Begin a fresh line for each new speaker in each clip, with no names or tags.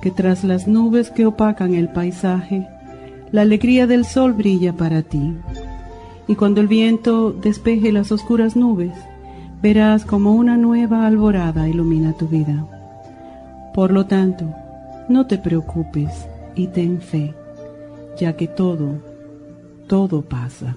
que tras las nubes que opacan el paisaje, la alegría del sol brilla para ti. Y cuando el viento despeje las oscuras nubes, verás como una nueva alborada ilumina tu vida. Por lo tanto, no te preocupes y ten fe, ya que todo, todo pasa.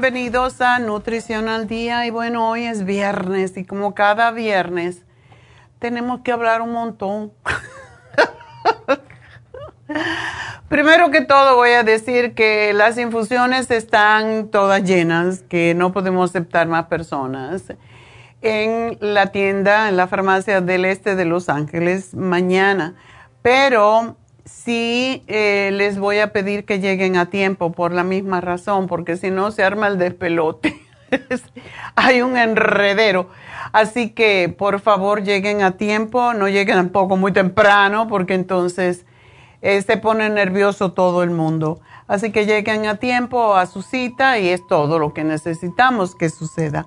Bienvenidos a Nutrición al Día. Y bueno, hoy es viernes y como cada viernes tenemos que hablar un montón. Primero que todo voy a decir que las infusiones están todas llenas, que no podemos aceptar más personas. En la tienda, en la farmacia del este de Los Ángeles, mañana. Pero sí eh, les voy a pedir que lleguen a tiempo por la misma razón, porque si no se arma el despelote. Hay un enredero. Así que por favor lleguen a tiempo, no lleguen tampoco muy temprano, porque entonces eh, se pone nervioso todo el mundo. Así que lleguen a tiempo a su cita y es todo lo que necesitamos que suceda.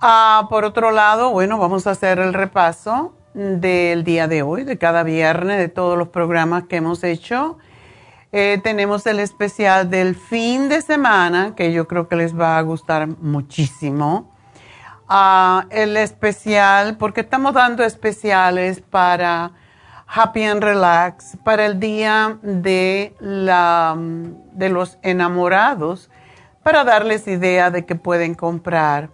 Ah, por otro lado, bueno, vamos a hacer el repaso del día de hoy, de cada viernes, de todos los programas que hemos hecho. Eh, tenemos el especial del fin de semana, que yo creo que les va a gustar muchísimo. Ah, el especial, porque estamos dando especiales para Happy and Relax, para el día de, la, de los enamorados, para darles idea de que pueden comprar.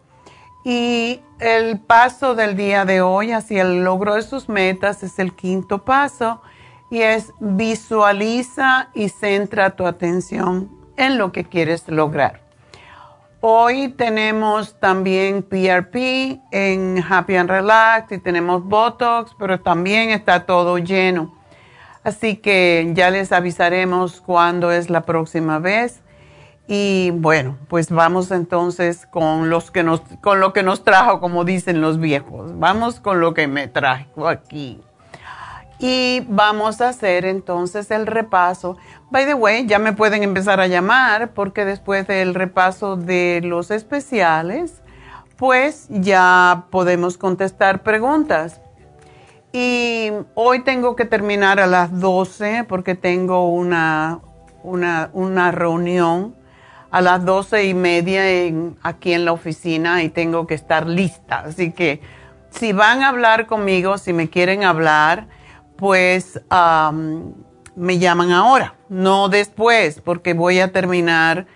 Y el paso del día de hoy hacia el logro de sus metas es el quinto paso y es visualiza y centra tu atención en lo que quieres lograr. Hoy tenemos también PRP en Happy and Relax y tenemos Botox, pero también está todo lleno. Así que ya les avisaremos cuándo es la próxima vez. Y bueno, pues vamos entonces con, los que nos, con lo que nos trajo, como dicen los viejos. Vamos con lo que me trajo aquí. Y vamos a hacer entonces el repaso. By the way, ya me pueden empezar a llamar porque después del repaso de los especiales, pues ya podemos contestar preguntas. Y hoy tengo que terminar a las 12 porque tengo una, una, una reunión a las doce y media aquí en la oficina y tengo que estar lista. Así que si van a hablar conmigo, si me quieren hablar, pues me llaman ahora, no después, porque voy a terminar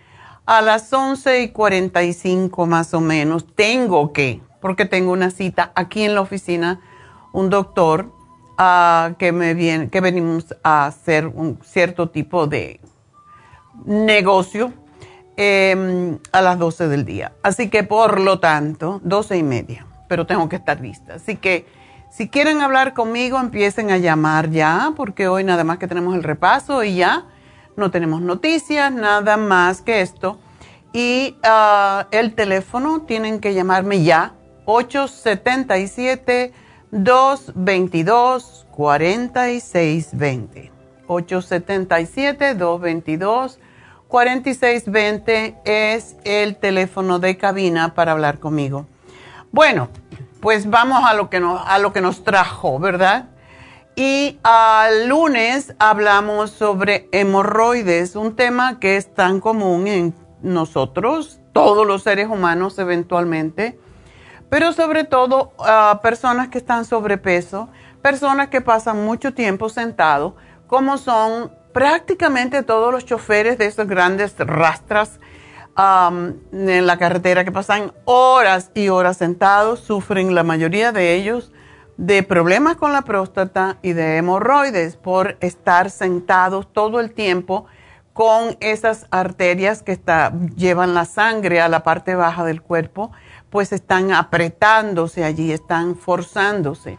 a las once y 45 más o menos. Tengo que, porque tengo una cita aquí en la oficina, un doctor ah, que me viene, que venimos a hacer un cierto tipo de negocio Em, a las 12 del día. Así que por lo tanto, 12 y media, pero tengo que estar lista. Así que si quieren hablar conmigo, empiecen a llamar ya, porque hoy nada más que tenemos el repaso y ya no tenemos noticias, nada más que esto. Y ah, el teléfono tienen que llamarme ya, 877-222-4620. 877-222-4620. 4620 es el teléfono de cabina para hablar conmigo. Bueno, pues vamos a lo que nos, a lo que nos trajo, ¿verdad? Y al lunes hablamos sobre hemorroides, un tema que es tan común en nosotros, todos los seres humanos eventualmente, pero sobre todo a personas que están sobrepeso, personas que pasan mucho tiempo sentados, como son prácticamente todos los choferes de esos grandes rastras en la carretera que pasan horas y horas sentados sufren la mayoría de ellos de problemas con la próstata y de hemorroides por estar sentados todo el tiempo con esas arterias que llevan la sangre a la parte baja del cuerpo, pues están apretándose allí, están forzándose.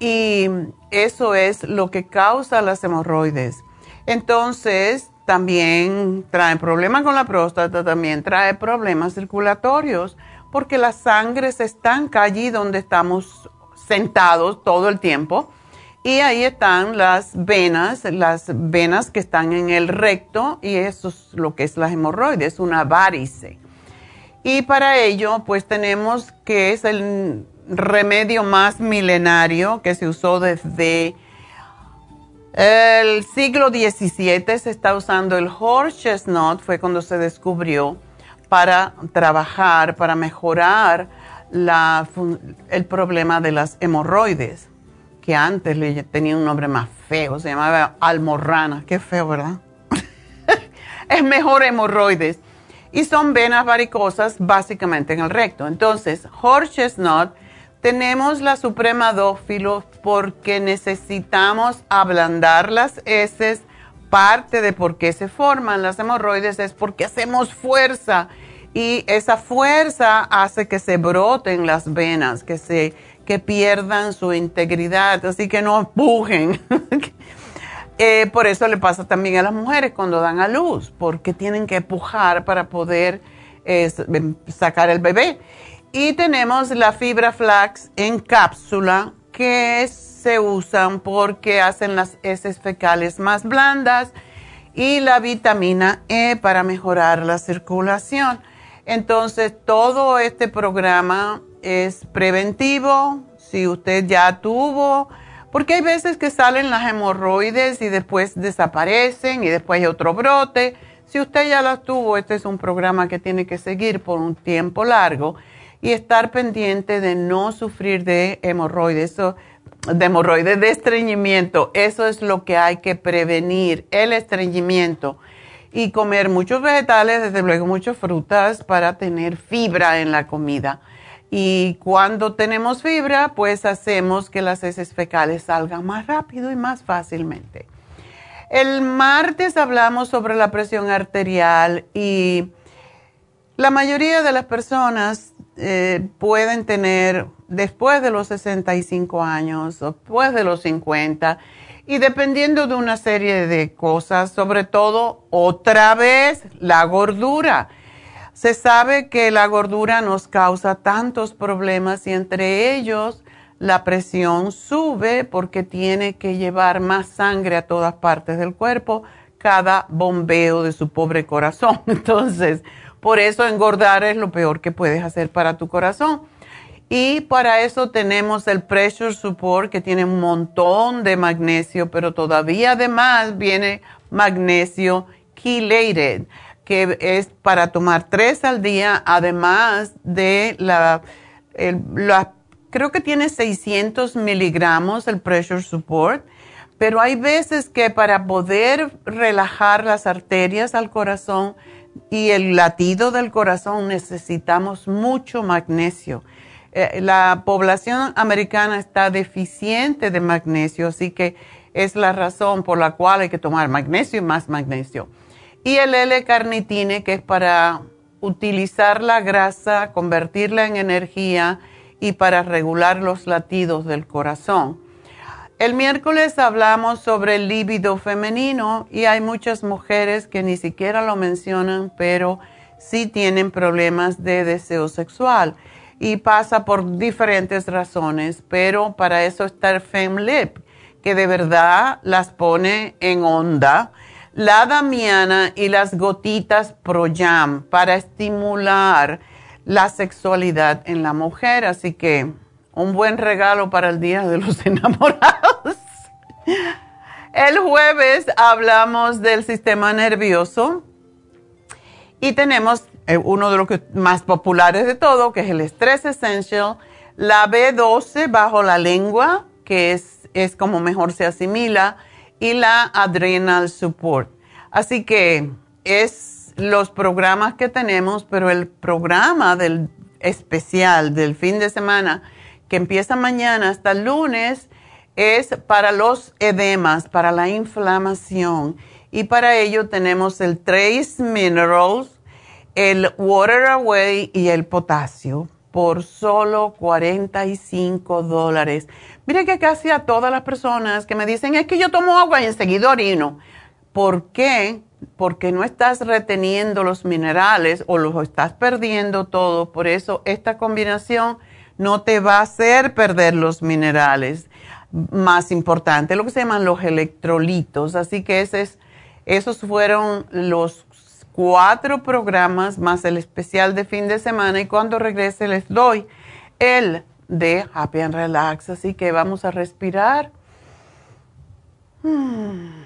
Y eso es lo que causa las hemorroides. Entonces, también trae problemas con la próstata, también trae problemas circulatorios, porque la sangre se estanca allí donde estamos sentados todo el tiempo. Y ahí están las venas, las venas que están en el recto, y eso es lo que es la hemorroides, una varice. Y para ello, pues tenemos que es el remedio más milenario que se usó desde el siglo XVII se está usando el horse chestnut, fue cuando se descubrió para trabajar, para mejorar el problema de las hemorroides, que antes le tenía un nombre más feo, se llamaba almorrana, qué feo, ¿verdad? es mejor hemorroides. Y son venas varicosas básicamente en el recto. Entonces, horse chestnut tenemos la suprema dófilo porque necesitamos ablandar las heces. Parte de por qué se forman las hemorroides es porque hacemos fuerza y esa fuerza hace que se broten las venas, que se que pierdan su integridad, así que no empujen. Eh, por eso le pasa también a las mujeres cuando dan a luz, porque tienen que empujar para poder eh, sacar el bebé. Y tenemos la fibra flax en cápsula que se usan porque hacen las heces fecales más blandas y la vitamina E para mejorar la circulación. Entonces, todo este programa es preventivo, si usted ya tuvo, porque hay veces que salen las hemorroides y después desaparecen y después hay otro brote. Si usted ya las tuvo, este es un programa que tiene que seguir por un tiempo largo y estar pendiente de no sufrir de hemorroides, de hemorroides, de estreñimiento. Eso es lo que hay que prevenir, el estreñimiento. Y comer muchos vegetales, desde luego muchas frutas para tener fibra en la comida. Y cuando tenemos fibra, pues hacemos que las heces fecales salgan más rápido y más fácilmente. El martes hablamos sobre la presión arterial y la mayoría de las personas eh, pueden tener después de los 65 años después de los 50 y dependiendo de una serie de cosas, sobre todo otra vez la gordura. Se sabe que la gordura nos causa tantos problemas y entre ellos la presión sube porque tiene que llevar más sangre a todas partes del cuerpo cada bombeo de su pobre corazón. Entonces, por eso engordar es lo peor que puedes hacer para tu corazón. Y para eso tenemos el Pressure Support que tiene un montón de magnesio, pero todavía además viene magnesio chelated que es para tomar tres al día, además de la, creo que tiene 600 miligramos el pressure support, pero hay veces que para poder relajar las arterias al corazón y el latido del corazón necesitamos mucho magnesio. Eh, la población americana está deficiente de magnesio, así que es la razón por la cual hay que tomar magnesio y más magnesio. Y el L-carnitine, que es para utilizar la grasa, convertirla en energía y para regular los latidos del corazón. El miércoles hablamos sobre el líbido femenino y hay muchas mujeres que ni siquiera lo mencionan, pero sí tienen problemas de deseo sexual y pasa por diferentes razones, pero para eso está el FemLip, que de verdad las pone en onda la damiana y las gotitas Pro-Jam para estimular la sexualidad en la mujer. Así que un buen regalo para el Día de los Enamorados. El jueves hablamos del sistema nervioso y tenemos eh, uno de los más populares de todo, que es el Stress Essential, la B12 bajo la lengua, que es, es como mejor se asimila, y la Adrenal Support. Así que es los programas que tenemos, pero el programa del especial del fin de semana que empieza mañana hasta el lunes es para los edemas, para la inflamación. Y para ello tenemos el Trace Minerals, el Water Away y el potasio por solo 45 dólares. Mire que casi a todas las personas que me dicen, es que yo tomo agua y enseguida orino. ¿Por qué? Porque no estás reteniendo los minerales o los estás perdiendo todo. Por eso esta combinación no te va a hacer perder los minerales. Más importante, lo que se llaman los electrolitos. Así que esos fueron los cuatro programas más el especial de fin de semana y cuando regrese les doy el de Happy and Relax. Así que vamos a respirar. Hmm.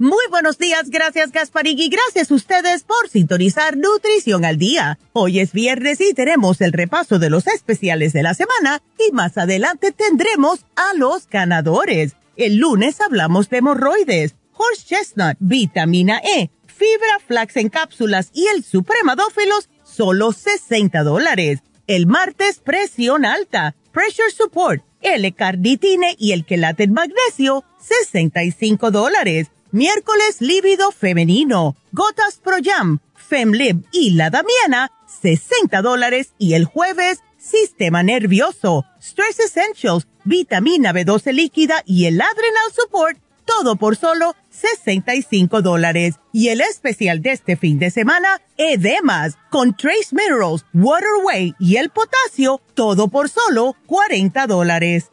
Muy buenos días, gracias Gasparig y gracias a ustedes por sintonizar Nutrición al Día. Hoy es viernes y tenemos el repaso de los especiales de la semana y más adelante tendremos a los ganadores. El lunes hablamos de hemorroides horse chestnut, vitamina E, fibra flax en cápsulas y el supremadófilos, solo 60 dólares. El martes, presión alta, pressure support, L-carnitine y el quelate magnesio, 65 dólares. Miércoles, lívido femenino, gotas pro jam, femlib y la damiana, 60 dólares. Y el jueves, sistema nervioso, stress essentials, vitamina B12 líquida y el adrenal support, todo por solo 65 dólares. Y el especial de este fin de semana, Edemas, con Trace Minerals, Waterway y el potasio, todo por solo 40 dólares.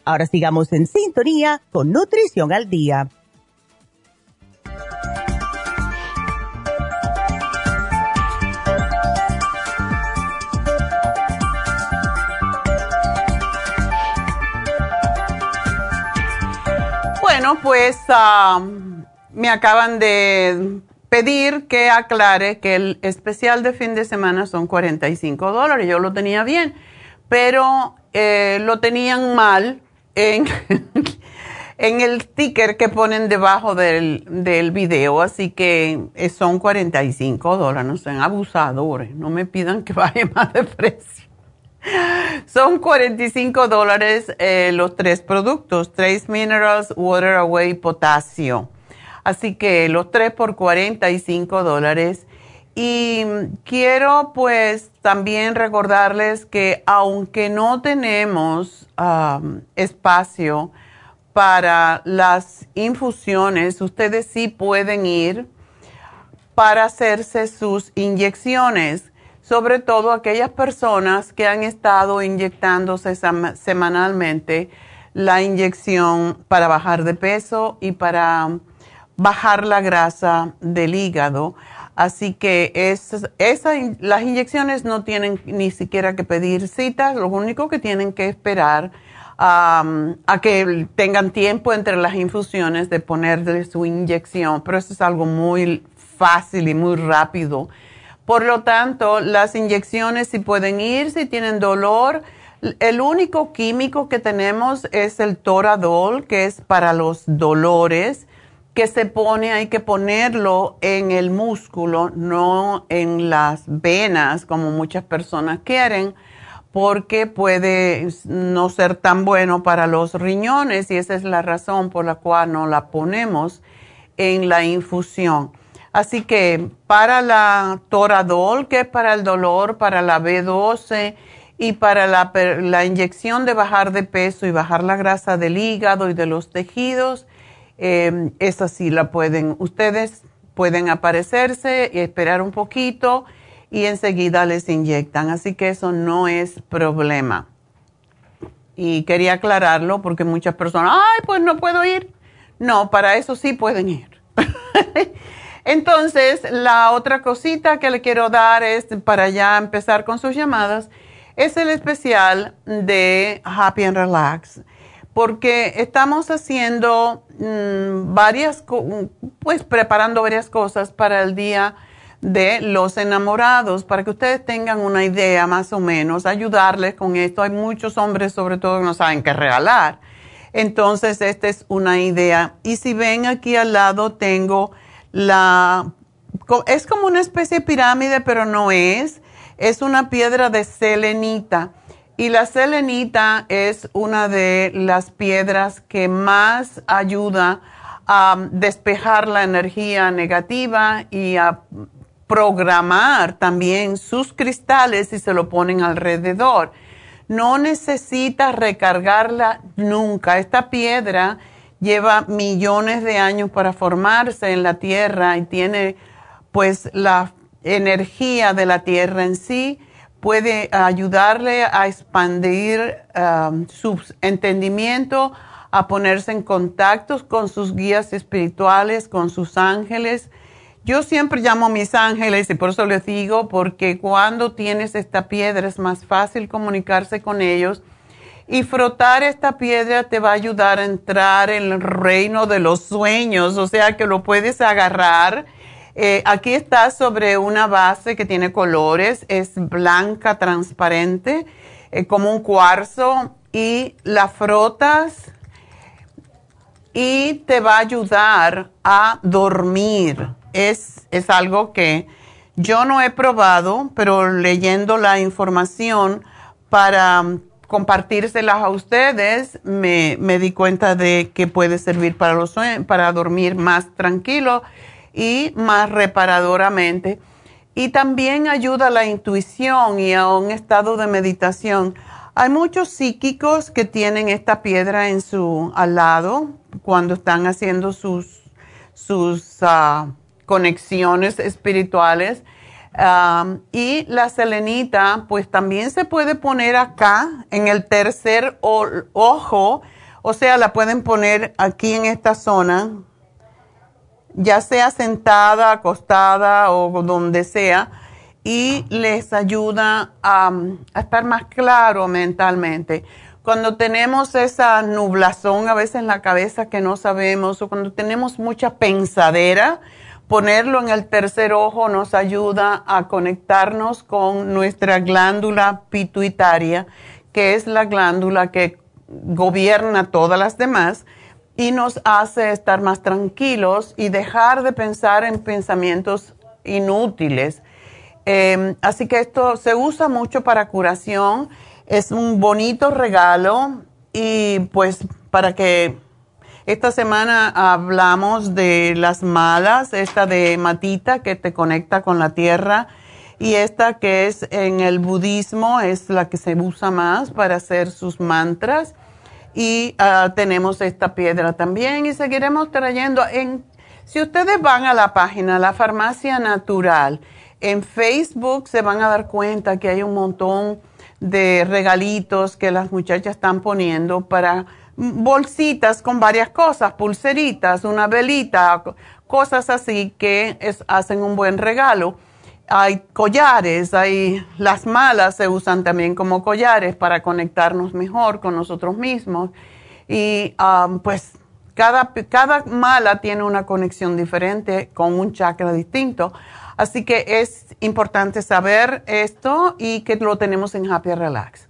Ahora sigamos en sintonía con Nutrición al Día.
Bueno, pues me acaban de pedir que aclare que el especial de fin de semana son 45 dólares. Yo lo tenía bien, pero eh, lo tenían mal en, en el sticker que ponen debajo del, del video. Así que son 45 dólares. No sean abusadores. No me pidan que baje más de precio. Son 45 dólares eh, los tres productos, Trace Minerals, Water Away, Potasio. Así que los tres por 45 dólares. Y quiero pues también recordarles que aunque no tenemos espacio para las infusiones, ustedes sí pueden ir para hacerse sus inyecciones sobre todo aquellas personas que han estado inyectándose semanalmente la inyección para bajar de peso y para bajar la grasa del hígado. Así que es, las inyecciones no tienen ni siquiera que pedir citas, lo único que tienen que esperar a que tengan tiempo entre las infusiones de ponerle su inyección, pero eso es algo muy fácil y muy rápido. Por lo tanto, las inyecciones si pueden ir, si tienen dolor, el único químico que tenemos es el Toradol, que es para los dolores, que se pone, hay que ponerlo en el músculo, no en las venas, como muchas personas quieren, porque puede no ser tan bueno para los riñones y esa es la razón por la cual no la ponemos en la infusión. Así que para la Toradol, que es para el dolor, para la B12 y para la, inyección de bajar de peso y bajar la grasa del hígado y de los tejidos, eh, esa sí la pueden, ustedes pueden aparecerse y esperar un poquito y enseguida les inyectan. Así que eso no es problema. Y quería aclararlo porque muchas personas, ay, pues no puedo ir. No, para eso sí pueden ir. Entonces, la otra cosita que le quiero dar es, para ya empezar con sus llamadas, es el especial de Happy and Relax, porque estamos haciendo mm, varias, pues preparando varias cosas para el día de los enamorados para que ustedes tengan una idea más o menos, ayudarles con esto. Hay muchos hombres sobre todo que no saben qué regalar. Entonces, esta es una idea. Y si ven aquí al lado tengo la... Es como una especie de pirámide, pero no es. Es una piedra de selenita. Y la selenita es una de las piedras que más ayuda a despejar la energía negativa y a programar también sus cristales y se lo ponen alrededor. No necesita recargarla nunca. Esta piedra lleva millones de años para formarse en la tierra y tiene pues la energía de la tierra en sí puede ayudarle a expandir um, su entendimiento, a ponerse en contacto con sus guías espirituales, con sus ángeles yo siempre llamo mis ángeles y por eso les digo, porque cuando tienes esta piedra es más fácil comunicarse con ellos y frotar esta piedra te va a ayudar a entrar en el reino de los sueños, o sea que lo puedes agarrar. Eh, aquí está sobre una base que tiene colores, es blanca, transparente, eh, como un cuarzo, y la frotas y te va a ayudar a dormir. Es, es algo que yo no he probado, pero leyendo la información para compartírselas a ustedes, me, me, di cuenta de que puede servir para, los, para dormir más tranquilo y más reparadoramente. Y también ayuda a la intuición y a un estado de meditación. Hay muchos psíquicos que tienen esta piedra en su al lado cuando están haciendo sus, sus ah, conexiones espirituales. y la selenita, pues también se puede poner acá en el tercer ojo, o sea, la pueden poner aquí en esta zona, ya sea sentada, acostada o donde sea, y les ayuda a, estar más claro mentalmente. Cuando tenemos esa nublazón a veces en la cabeza que no sabemos, o cuando tenemos mucha pensadera, Ponerlo en el tercer ojo nos ayuda a conectarnos con nuestra glándula pituitaria, que es la glándula que gobierna todas las demás y nos hace estar más tranquilos y dejar de pensar en pensamientos inútiles. Em, así que esto se usa mucho para curación, es un bonito regalo y pues para que esta semana hablamos de las malas, esta de matita que te conecta con la tierra y esta que es en el budismo es la que se usa más para hacer sus mantras y ah, tenemos esta piedra también y seguiremos trayendo en si ustedes van a la página La Farmacia Natural en Facebook se van a dar cuenta que hay un montón de regalitos que las muchachas están poniendo para bolsitas con varias cosas, pulseritas, una velita, cosas así que hacen un buen regalo. Hay collares, hay las malas se usan también como collares para conectarnos mejor con nosotros mismos. Y pues cada, cada mala tiene una conexión diferente con un chakra distinto. Así que es importante saber esto y que lo tenemos en Happy Relax.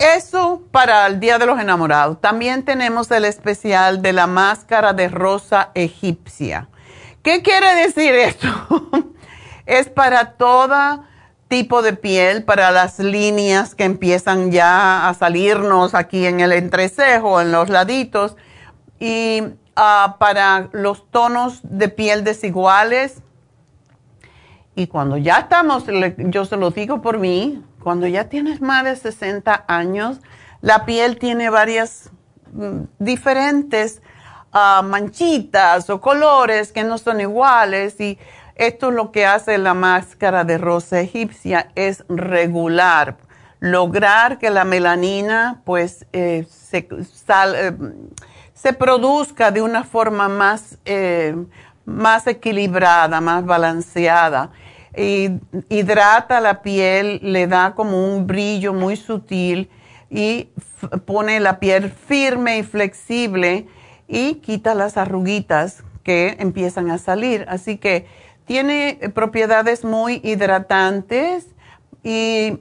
Eso para el Día de los Enamorados. También tenemos el especial de la máscara de rosa egipcia. ¿Qué quiere decir esto? es para todo tipo de piel, para las líneas que empiezan ya a salirnos aquí en el entrecejo, en los laditos, y ah, para los tonos de piel desiguales. Y cuando ya estamos, yo se lo digo por mí, cuando ya tienes más de 60 años, la piel tiene varias mm, diferentes ah, manchitas o colores que no son iguales y esto es lo que hace la máscara de rosa egipcia, es regular, lograr que la melanina pues eh, se, eh, se, produzca de una forma más, eh, más equilibrada, más balanceada hidrata la piel, le da como un brillo muy sutil y pone la piel firme y flexible y quita las arruguitas que empiezan a salir. Así que tiene propiedades muy hidratantes y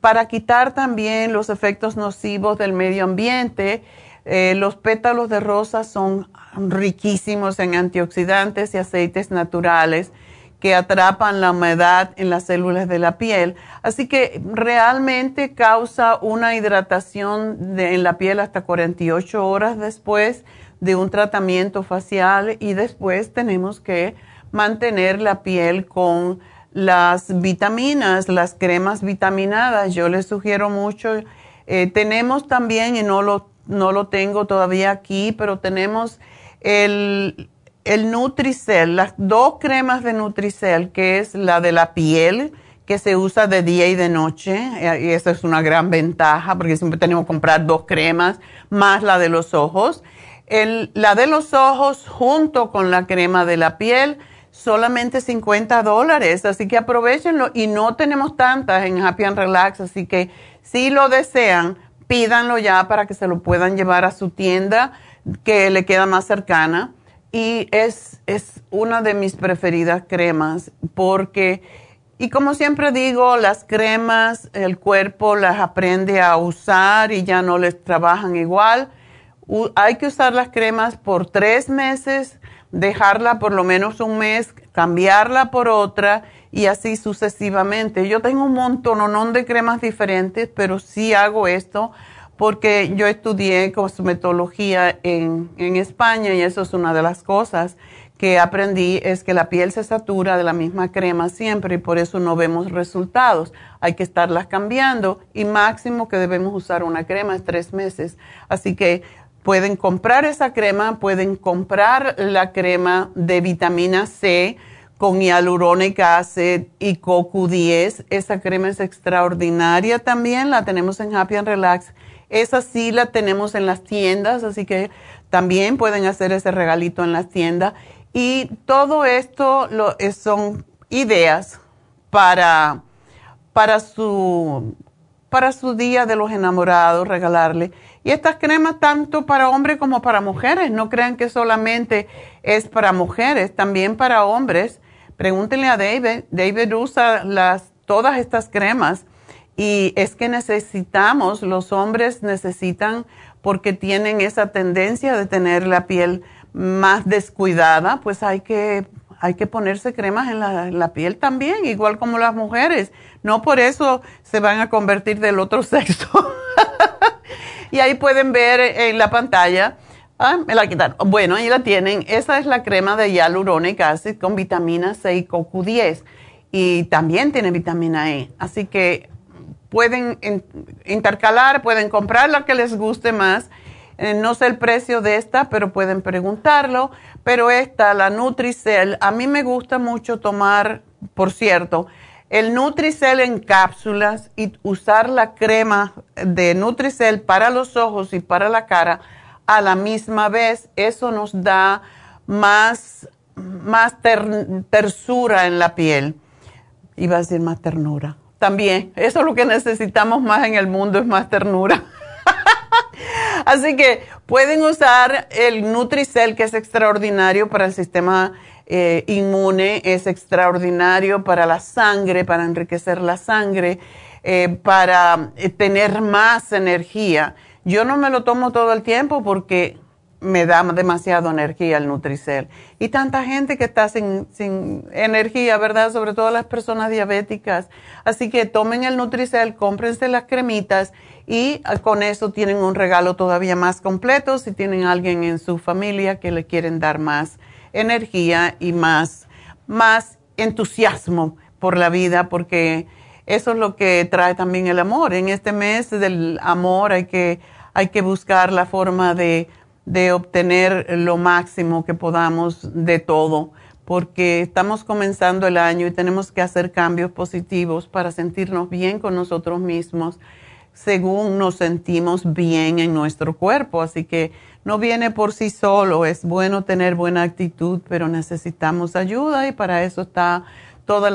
para quitar también los efectos nocivos del medio ambiente, eh, los pétalos de rosa son riquísimos en antioxidantes y aceites naturales que atrapan la humedad en las células de la piel. Así que realmente causa una hidratación en la piel hasta 48 horas después de un tratamiento facial y después tenemos que mantener la piel con las vitaminas, las cremas vitaminadas. Yo les sugiero mucho. Eh, tenemos también, y no lo, no lo tengo todavía aquí, pero tenemos el el Nutricel, las dos cremas de Nutricel, que es la de la piel, que se usa de día y de noche, eh, y esa es una gran ventaja porque siempre tenemos que comprar dos cremas, más la de los ojos. la de los ojos junto con la crema de la piel, solamente 50 dólares, así que aprovechenlo y no tenemos tantas en Happy and Relax, así que si lo desean, pídanlo ya para que se lo puedan llevar a su tienda que le queda más cercana y es, es una de mis preferidas cremas porque, y como siempre digo, las cremas, el cuerpo las aprende a usar y ya no les trabajan igual. hay que usar las cremas por tres meses, dejarla por lo menos un mes, cambiarla por otra y así sucesivamente. Yo tengo un montón de cremas diferentes, pero sí hago esto porque yo estudié cosmetología en, en, España y eso es una de las cosas que aprendí, es que la piel se satura de la misma crema siempre y por eso no vemos resultados. Hay que estarlas cambiando y máximo que debemos usar una crema es tres meses. Así que pueden comprar esa crema, pueden comprar la crema de vitamina C con hyaluronic acid y CoQ10. Esa crema es extraordinaria también, la tenemos en Happy and Relax esa sí la tenemos en las tiendas, así que también pueden hacer ese regalito en las tiendas. Y todo esto lo, son ideas para, para, su, para su día de los enamorados, regalarle. Y estas cremas tanto para hombres como para mujeres. No crean que solamente es para mujeres, también para hombres. Pregúntenle a David. David usa todas estas cremas y es que necesitamos, los hombres necesitan, porque tienen esa tendencia de tener la piel más descuidada, pues hay que, hay que ponerse cremas en la, piel también, igual como las mujeres. No por eso se van a convertir del otro sexo. Y ahí pueden ver en la pantalla. Ah, me la quitaron. Bueno, ahí la tienen. Esa es la crema de hialuronic acid con vitamina C y CoQ10. Y también tiene vitamina E. Así que pueden intercalar, pueden comprar la que les guste más. Eh, no sé el precio de esta, pero pueden preguntarlo. Pero esta, la Nutricel, a mí me gusta mucho tomar, por cierto, el Nutricel en cápsulas y usar la crema de Nutricel para los ojos y para la cara a la misma vez. Eso nos da más, más tersura en la piel. Iba a decir más ternura también. Eso es lo que necesitamos más en el mundo, es más ternura. Así que pueden usar el Nutricel, que es extraordinario para el sistema eh, inmune, es extraordinario para la sangre, para enriquecer la sangre, eh, para eh, tener más energía. Yo no me lo tomo todo el tiempo porque me da demasiada energía el Nutricel. Y tanta gente que está sin, energía, ¿verdad? Sobre todo las personas diabéticas. Así que tomen el Nutricel, cómprense las cremitas y ah, con eso tienen un regalo todavía más completo si tienen alguien en su familia que le quieren dar más energía y más, más entusiasmo por la vida, porque eso es lo que trae también el amor. En este mes del amor hay que, hay que buscar la forma de de obtener lo máximo que podamos de todo, porque estamos comenzando el año y tenemos que hacer cambios positivos para sentirnos bien con nosotros mismos según nos sentimos bien en nuestro cuerpo. Así que no viene por sí solo, es bueno tener buena actitud, pero necesitamos ayuda y para eso está todos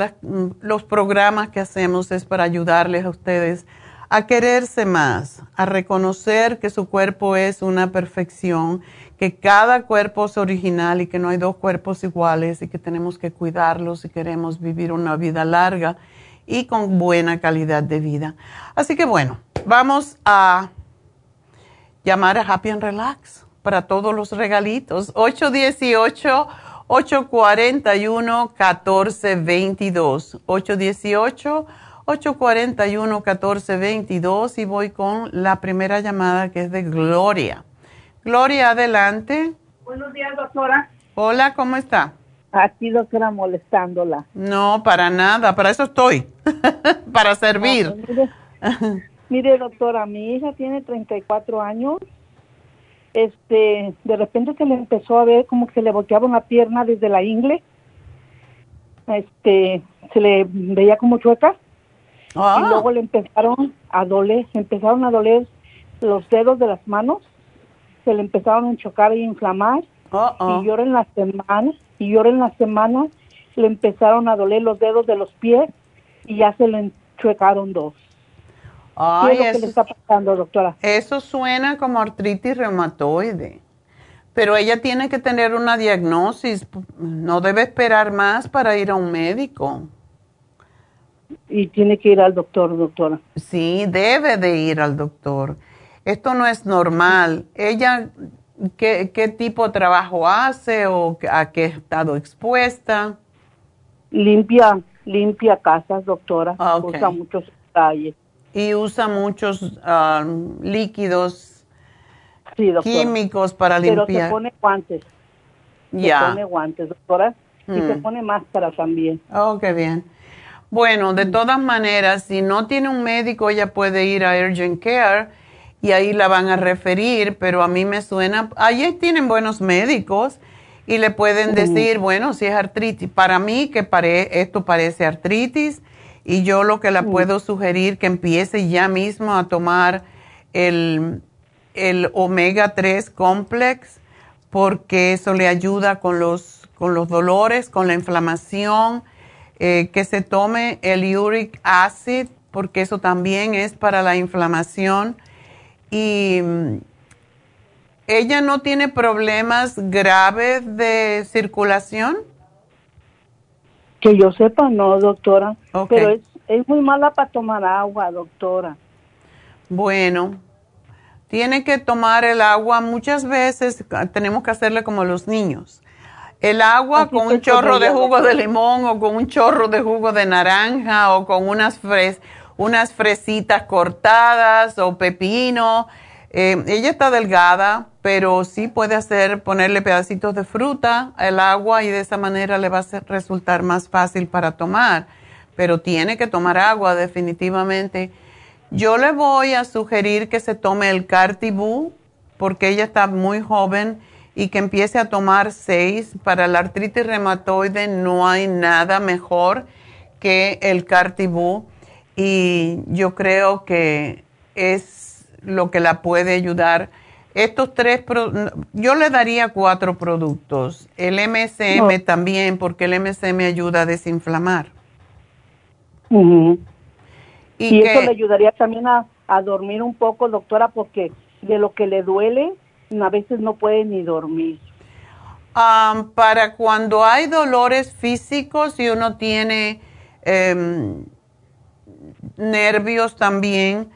los programas que hacemos es para ayudarles a ustedes a quererse más, a reconocer que su cuerpo es una perfección, que cada cuerpo es original y que no hay dos cuerpos iguales y que tenemos que cuidarlos si queremos vivir una vida larga y con buena calidad de vida. Así que bueno, vamos a llamar a Happy and Relax para todos los regalitos. 818 841 1422 818 841-1422 y voy con la primera llamada que es de Gloria. Gloria, adelante.
Buenos días, doctora.
Hola, ¿cómo está?
Aquí, doctora, molestándola.
No, para nada, para eso estoy, para servir.
Pues, mire, doctora, mi hija tiene 34 años. Este, de repente se le empezó a ver como que se le volteaba una pierna desde la ingle. Este, se le veía como chueca y ah. luego le empezaron a doler, empezaron a doler los dedos de las manos, se le empezaron a chocar y inflamar. Y ahora en la semana, y ahora en la semana le empezaron a doler los dedos de los pies y ya se le enchuecaron dos.
Ay,
¿Qué es lo que le está pasando, doctora?
Eso suena como artritis reumatoide. Pero ella tiene que tener una diagnosis, no debe esperar más para ir a un médico
y tiene que ir al doctor, doctora.
Sí, debe de ir al doctor. Esto no es normal. Ella, ¿qué, qué tipo de trabajo hace o a qué estado expuesta?
Limpia, limpia casas, doctora. Ah, usa muchos detalles.
Y usa muchos um, líquidos químicos para limpiar. Pero
se pone guantes. Ya. Se pone guantes, doctora. Y se mm. pone máscara también.
Oh, qué bien. Bueno, de todas maneras, si no tiene un médico, ella puede ir a Urgent Care y ahí la van a referir, pero a mí me suena, allí tienen buenos médicos y le pueden decir, bueno, si es artritis, para mí que pare, esto parece artritis y yo lo que la puedo sugerir que empiece ya mismo a tomar el, el omega 3 complex porque eso le ayuda con los, con los dolores, con la inflamación eh, que se tome el uric acid, porque eso también es para la inflamación. Y mm, ella no tiene problemas graves de circulación.
Que yo sepa, no, doctora. Pero es, es muy mala para tomar agua, doctora.
Bueno, tiene que tomar el agua muchas veces, tenemos que hacerle como los niños. El agua con un chorro de jugo de limón o con un chorro de jugo de naranja o con unas, fres, unas fresitas cortadas o pepino. Eh, ella está delgada, pero sí puede hacer, ponerle pedacitos de fruta al agua y de esa manera le va a resultar más fácil para tomar. Pero tiene que tomar agua definitivamente. Yo le voy a sugerir que se tome el Cartibú porque ella está muy joven y que empiece a tomar seis. Para la artritis reumatoide no hay nada mejor que el Cartibú y yo creo que es lo que la puede ayudar. Estos tres, yo le daría cuatro productos. El MSM también, porque el MSM ayuda a desinflamar.
Y, eso le ayudaría también a, a dormir un poco, doctora, porque de lo que le duele, a veces no puede ni dormir.
para cuando hay dolores físicos y uno tiene em, nervios también,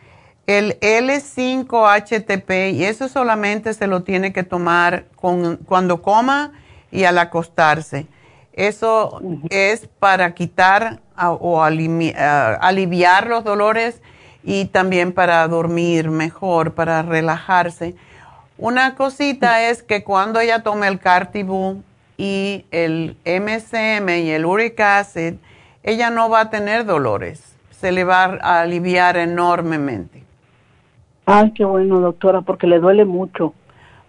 el L5-HTP, y eso solamente se lo tiene que tomar con, cuando coma y al acostarse. Eso es para quitar o aliviar los dolores y también para dormir mejor, para relajarse. Una cosita es que cuando ella tome el Cartibú y el MSM y el Uric Acid, ella no va a tener dolores. Se le va a aliviar enormemente.
Ay, qué bueno, doctora, porque le duele mucho.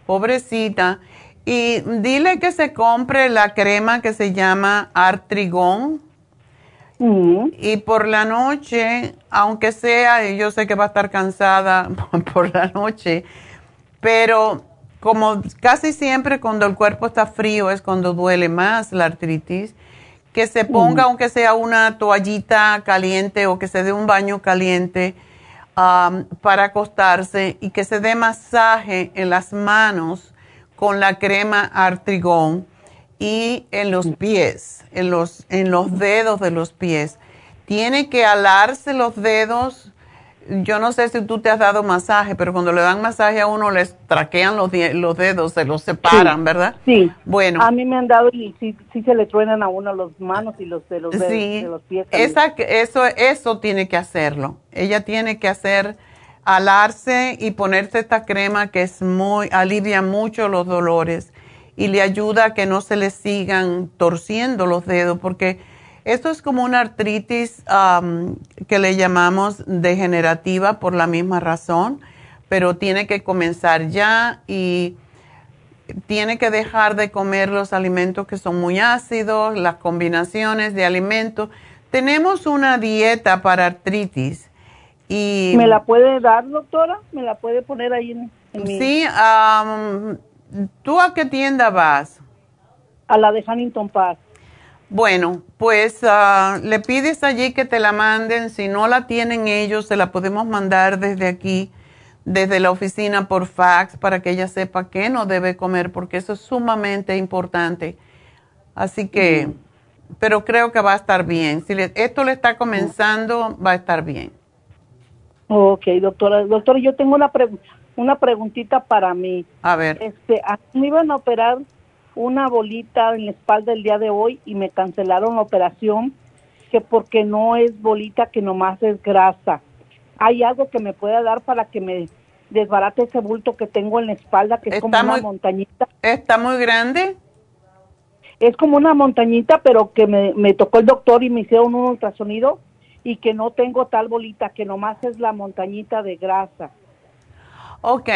Pobrecita. Y dile que se compre la crema que se llama Artrigón. Y por la noche, aunque sea, yo sé que va a estar cansada por la noche, pero como casi siempre cuando el cuerpo está frío es cuando duele más la artritis, que se ponga aunque sea una toallita caliente o que se dé un baño caliente para acostarse y que se dé masaje en las manos con la crema artrigón y en los pies, en los, en los dedos de los pies. Tiene que alarse los dedos yo no sé si tú te has dado masaje, pero cuando le dan masaje a uno les traquean los, los dedos, se los separan, ¿verdad?
Sí. Bueno. A mí me han dado y sí, sí se le truenan a uno las manos y los de los, dedos, de los pies.
Esa, eso, eso tiene que hacerlo. Ella tiene que hacer alarse y ponerse esta crema que es muy, alivia mucho los dolores y le ayuda a que no se le sigan torciendo los dedos porque esto es como una artritis que le llamamos degenerativa por la misma razón, pero tiene que comenzar ya y tiene que dejar de comer los alimentos que son muy ácidos, las combinaciones de alimentos. Tenemos una dieta para artritis y...
¿Me la puede dar, doctora? ¿Me la puede poner ahí en,
mi... Sí, ¿tú a qué tienda vas?
A la de Huntington Park.
Bueno, pues ah, le pides allí que te la manden. Si no la tienen ellos, se la podemos mandar desde aquí, desde la oficina por fax, para que ella sepa qué no debe comer, porque eso es sumamente importante. Así que, pero creo que va a estar bien. Si esto le está comenzando, va a estar bien.
Ok, doctora. Doctora, yo tengo una, una preguntita para mí.
A ver.
Este, me iban a operar una bolita en la espalda el día de hoy y me cancelaron la operación que porque no es bolita, que nomás es grasa. ¿Hay algo que me pueda dar para que me desbarate ese bulto que tengo en la espalda, que es como una montañita?
¿Está muy grande?
Es como una montañita, pero que me, me tocó el doctor y me hicieron un ultrasonido y que no tengo tal bolita, que nomás es la montañita de grasa.
Ok,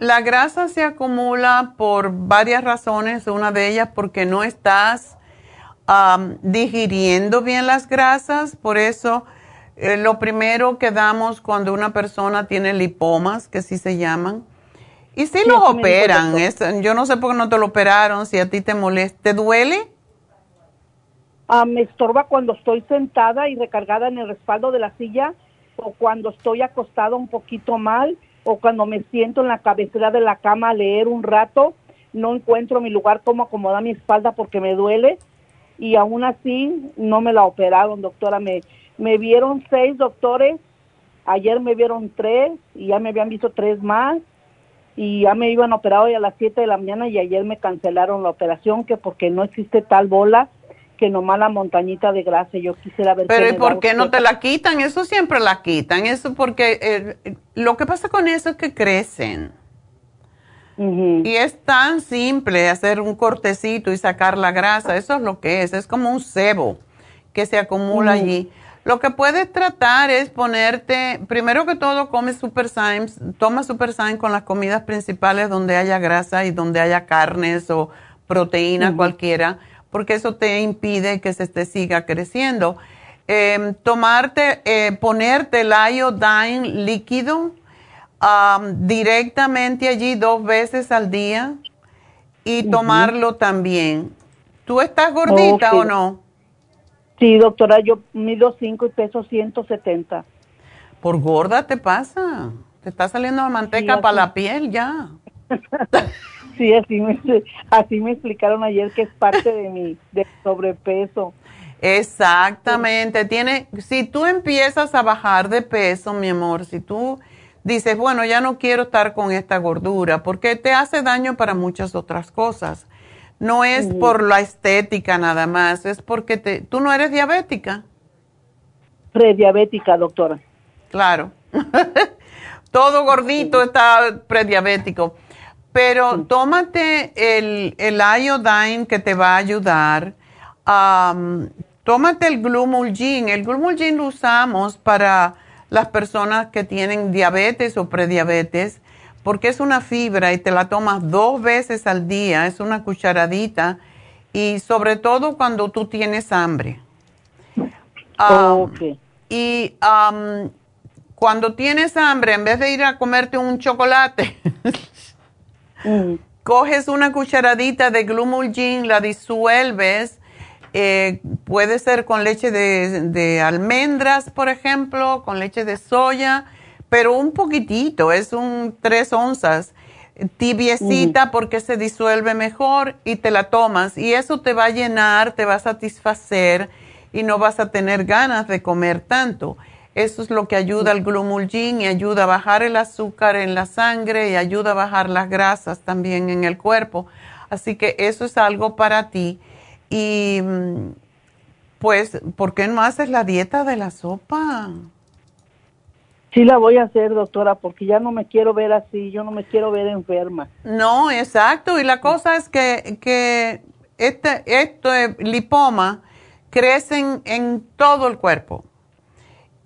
la grasa se acumula por varias razones, una de ellas porque no estás digiriendo bien las grasas, por eso eh, lo primero que damos cuando una persona tiene lipomas, que sí se llaman, y si los operan, yo no sé por qué no te lo operaron, si a ti te molesta, ¿te duele?
Ah, me estorba cuando estoy sentada y recargada en el respaldo de la silla o cuando estoy acostada un poquito mal o cuando me siento en la cabecera de la cama a leer un rato, no encuentro mi lugar como acomodar mi espalda porque me duele. Y aún así no me la operaron, doctora. Me, me vieron seis doctores, ayer me vieron tres y ya me habían visto tres más. Y ya me iban operado hoy a las siete de la mañana y ayer me cancelaron la operación que porque no existe tal bola que nomás la montañita de grasa. Yo quisiera ver.
Pero ¿y por qué no te la quitan? Eso siempre la quitan. Eso porque eh, lo que pasa con eso es que crecen. Y es tan simple hacer un cortecito y sacar la grasa. Eso es lo que es. Es como un cebo que se acumula allí. Lo que puedes tratar es ponerte, primero que todo, come Super Symes, toma Super Symes con las comidas principales donde haya grasa y donde haya carnes o proteína cualquiera porque eso te impide que se te siga creciendo. Em, tomarte, eh, ponerte el iodine líquido directamente allí dos veces al día y tomarlo también. ¿Tú estás gordita o no?
Sí, doctora, yo mido 5 y peso 170.
Por gorda te pasa. Te está saliendo la manteca para la piel ya.
Sí, así me, así me explicaron ayer que es parte de mi de sobrepeso.
Exactamente. Tiene, si tú empiezas a bajar de peso, mi amor, si tú dices, bueno, ya no quiero estar con esta gordura, porque te hace daño para muchas otras cosas. No es por la estética nada más, es porque te, tú no eres diabética.
Prediabética, doctora.
Claro. Todo gordito está prediabético. Pero tómate el, el iodine que te va a ayudar. tómate el glumulgin. El glumulgin lo usamos para las personas que tienen diabetes o prediabetes porque es una fibra y te la tomas dos veces al día, es una cucharadita y sobre todo cuando tú tienes hambre. Y cuando tienes hambre, en vez de ir a comerte un chocolate, Coges una cucharadita de Glumulgin, la disuelves, eh, puede ser con leche de, almendras, por ejemplo, con leche de soya, pero un poquitito, es un tres onzas, tibiecita porque se disuelve mejor y te la tomas y eso te va a llenar, te va a satisfacer y no vas a tener ganas de comer tanto. Eso es lo que ayuda al glumulgin y ayuda a bajar el azúcar en la sangre y ayuda a bajar las grasas también en el cuerpo. Así que eso es algo para ti. Y mm, pues, ¿por qué no haces la dieta de la sopa?
Sí la voy a hacer, doctora, porque ya no me quiero ver así, yo no me quiero ver enferma.
No, exacto. Y la cosa es que, que este, este lipoma crecen en todo el cuerpo.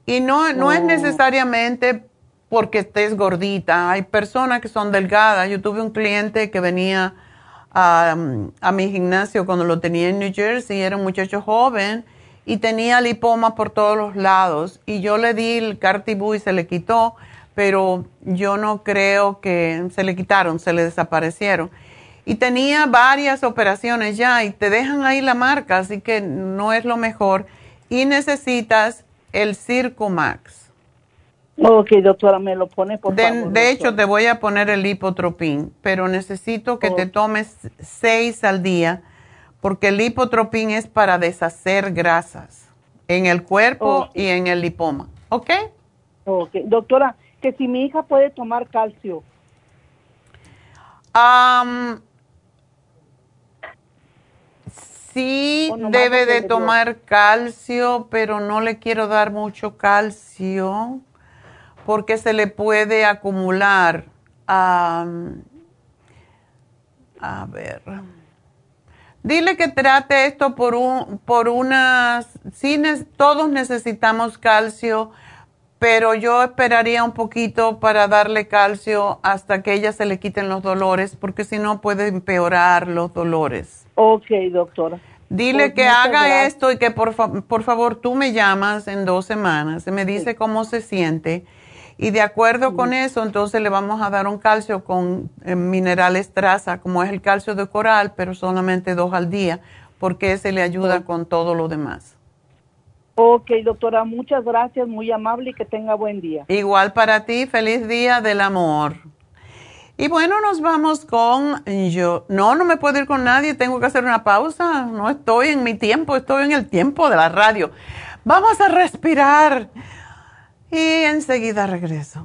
Y no, no es necesariamente porque estés gordita. Hay personas que son delgadas. Yo tuve un cliente que venía a, a mi gimnasio cuando lo tenía en New Jersey, era un muchacho joven y tenía lipoma por todos los lados. Y yo le di el Cartibú y se le quitó, pero yo no creo que se le quitaron, se le desaparecieron. Y tenía varias operaciones ya y te dejan ahí la marca, así que no es lo mejor. Y necesitas el Circumax.
Ok, doctora, me lo pone por
de,
favor.
De hecho, te voy a poner el lipotropín, pero necesito que te tomes seis al día, porque el lipotropín es para deshacer grasas en el cuerpo y en el lipoma. ¿Ok?
Ok, doctora, que si mi hija puede tomar calcio.
Sí, debe de tomar calcio, pero no le quiero dar mucho calcio porque se le puede acumular. a ver. Dile que trate esto por un, por unas, sí, todos necesitamos calcio, pero yo esperaría un poquito para darle calcio hasta que ella se le quiten los dolores, porque si no puede empeorar los dolores.
Ok, doctora.
Dile pues que haga esto y que por, por favor tú me llamas en dos semanas, me dice cómo se siente y de acuerdo con eso entonces le vamos a dar un calcio con eh, minerales traza como es el calcio de coral, pero solamente dos al día porque ese le ayuda con todo lo demás.
Ok, doctora, muchas gracias, muy amable y que tenga buen día.
Igual para ti, feliz día del amor. Y bueno, nos vamos con yo. No, no me puedo ir con nadie, tengo que hacer una pausa. No estoy en mi tiempo, estoy en el tiempo de la radio. Vamos a respirar y enseguida regreso.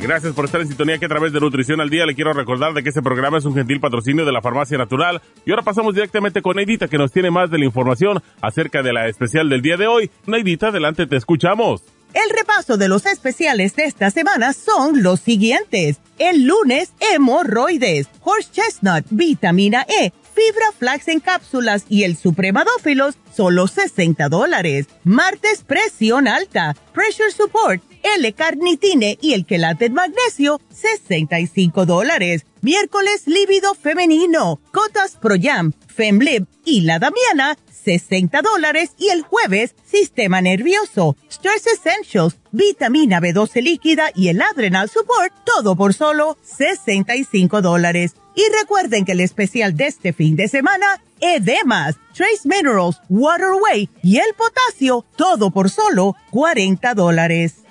Gracias por estar en sintonía que a través de Nutrición al Día le quiero recordar de que este programa es un gentil patrocinio de la Farmacia Natural. Y ahora pasamos directamente con Neidita que nos tiene más de la información acerca de la especial del día de hoy. Neidita, adelante, te escuchamos.
El repaso de los especiales de esta semana son los siguientes. El lunes, hemorroides, horse chestnut, vitamina E, fibra flax en cápsulas y el supremadófilos, solo 60 dólares. Martes, presión alta, pressure support, L-carnitine y el quelate magnesio, 65 dólares Miércoles lívido femenino, Cotas Pro Jam, Femblib y la Damiana, 60 dólares. Y el jueves, Sistema Nervioso, Stress Essentials, Vitamina B12 líquida y el Adrenal Support, todo por solo 65 dólares. Y recuerden que el especial de este fin de semana, Edemas, Trace Minerals, Waterway y el potasio, todo por solo 40 dólares.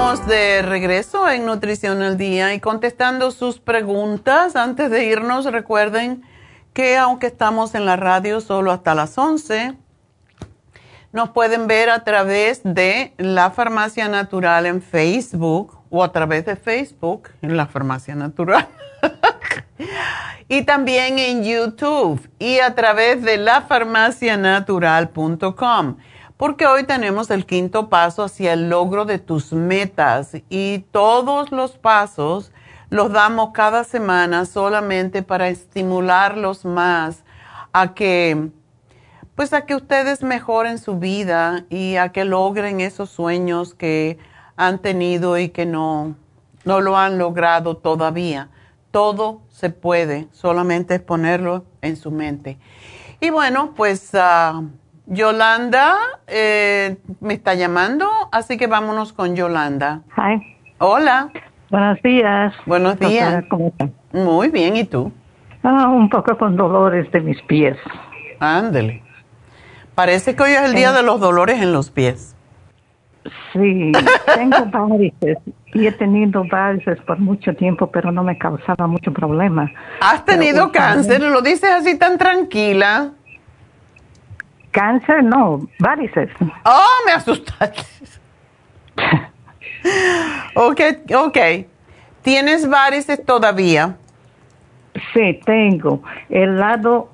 De regreso en Nutrición al Día y contestando sus preguntas. Antes de irnos, recuerden que aunque estamos en la radio solo hasta las 11, nos pueden ver a través de la Farmacia Natural en Facebook o a través de Facebook en la Farmacia Natural. y también en YouTube y a través de lafarmacianatural.com porque hoy tenemos el quinto paso hacia el logro de tus metas y todos los pasos los damos cada semana solamente para estimularlos más a que pues a que ustedes mejoren su vida y a que logren esos sueños que han tenido y que no no lo han logrado todavía. Todo se puede, solamente es ponerlo en su mente. Y bueno, pues uh, Yolanda eh, me está llamando, así que vámonos con Yolanda.
Hi.
Hola.
Buenos días.
Buenos días. ¿Cómo estás? Muy bien, ¿y tú?
Ah, un poco con dolores de mis pies.
Ándele. Parece que hoy es el día de los dolores en los pies.
Sí, tengo varices y he tenido varices por mucho tiempo, pero no me causaba mucho problema.
¿Has tenido cáncer? ¿Lo dices así tan tranquila?
Cáncer, no, varices.
Oh, me asustaste. ok, ok. ¿Tienes varices todavía?
Sí, tengo. El lado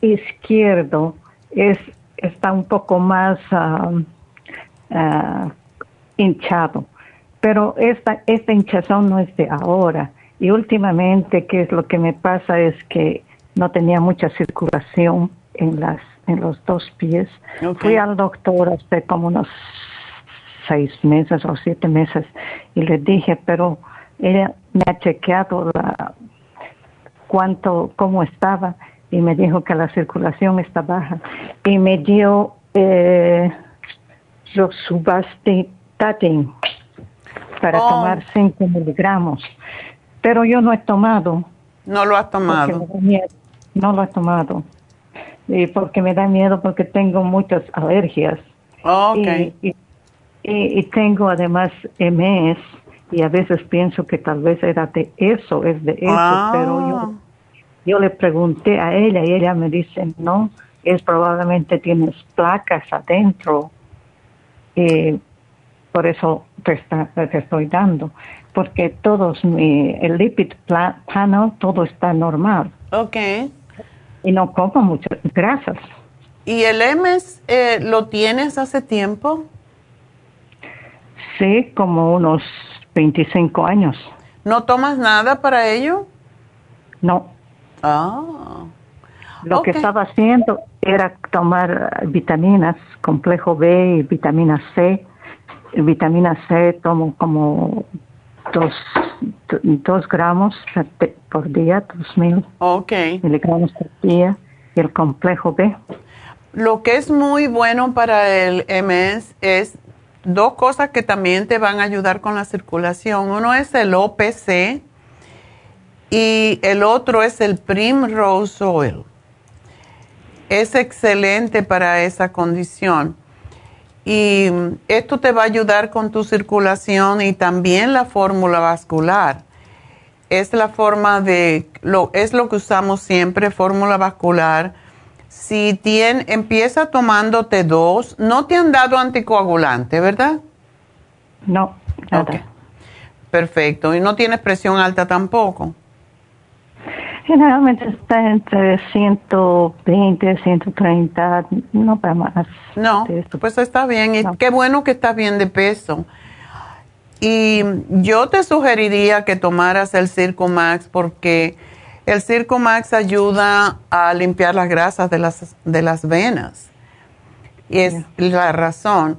izquierdo es está un poco más uh, uh, hinchado, pero esta esta hinchazón no es de ahora. Y últimamente, ¿qué es lo que me pasa? Es que no tenía mucha circulación en las en los dos pies. Fui al doctor hace como unos seis meses o siete meses y le dije, pero ella me ha chequeado la, cuánto, cómo estaba y me dijo que la circulación está baja y me dio eh, rosuvastatin para oh. tomar 5 miligramos. Pero yo no he tomado.
No lo has tomado.
No lo he tomado y porque me da miedo porque tengo muchas alergias.
Oh,
y, y, tengo además MS y a veces pienso que tal vez era de eso, es de eso, ah. pero yo, yo le pregunté a ella y ella me dice, no, es probablemente tienes placas adentro. Y por eso te, está, te estoy dando, porque todos mi, el lipid panel, todo está normal.
Okay
y no como muchas grasas.
¿Y el MS eh, lo tienes hace tiempo?
Sí, como unos 25 años.
¿No tomas nada para ello?
No.
Ah.
Lo que estaba haciendo era tomar vitaminas, complejo B y vitamina C. Vitamina C tomo como dos, dos gramos por día, dos mil
okay.
miligramos por día, y el complejo B.
Lo que es muy bueno para el MS es dos cosas que también te van a ayudar con la circulación. Uno es el OPC y el otro es el Primrose Oil. Es excelente para esa condición. Y esto te va a ayudar con tu circulación y también la fórmula vascular. es la forma de, lo, es lo que usamos siempre, fórmula vascular. Si tiene, empieza tomándote dos, no te han dado anticoagulante, ¿verdad?
No, nada.
Perfecto. ¿Y no tienes presión alta tampoco?
Generalmente está entre 120, 130, no para más.
No, pues está bien. Y qué bueno que estás bien de peso. Y yo te sugeriría que tomaras el Circo Max porque el Circo Max ayuda a limpiar las grasas de las, de las venas. Y es la razón.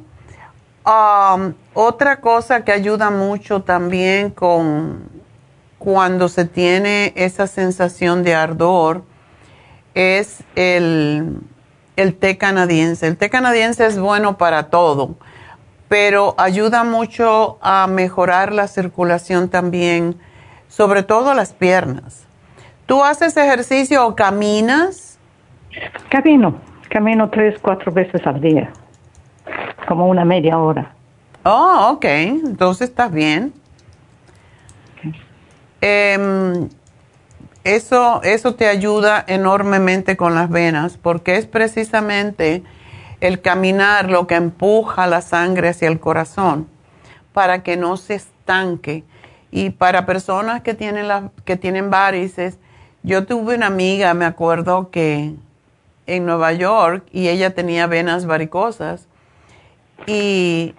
Um, otra cosa que ayuda mucho también con cuando se tiene esa sensación de ardor es el, el té canadiense. El té canadiense es bueno para todo pero ayuda mucho a mejorar la circulación también, sobre todo las piernas. ¿Tú haces ejercicio o caminas?
Camino, camino tres, cuatro veces al día, como una media hora.
Oh, ok, entonces estás bien. Em, eso, eso te ayuda enormemente con las venas porque es precisamente el caminar lo que empuja la sangre hacia el corazón para que no se estanque. Y para personas que tienen, que tienen varices, yo tuve una amiga, me acuerdo que en Nueva York, y ella tenía venas varicosas, y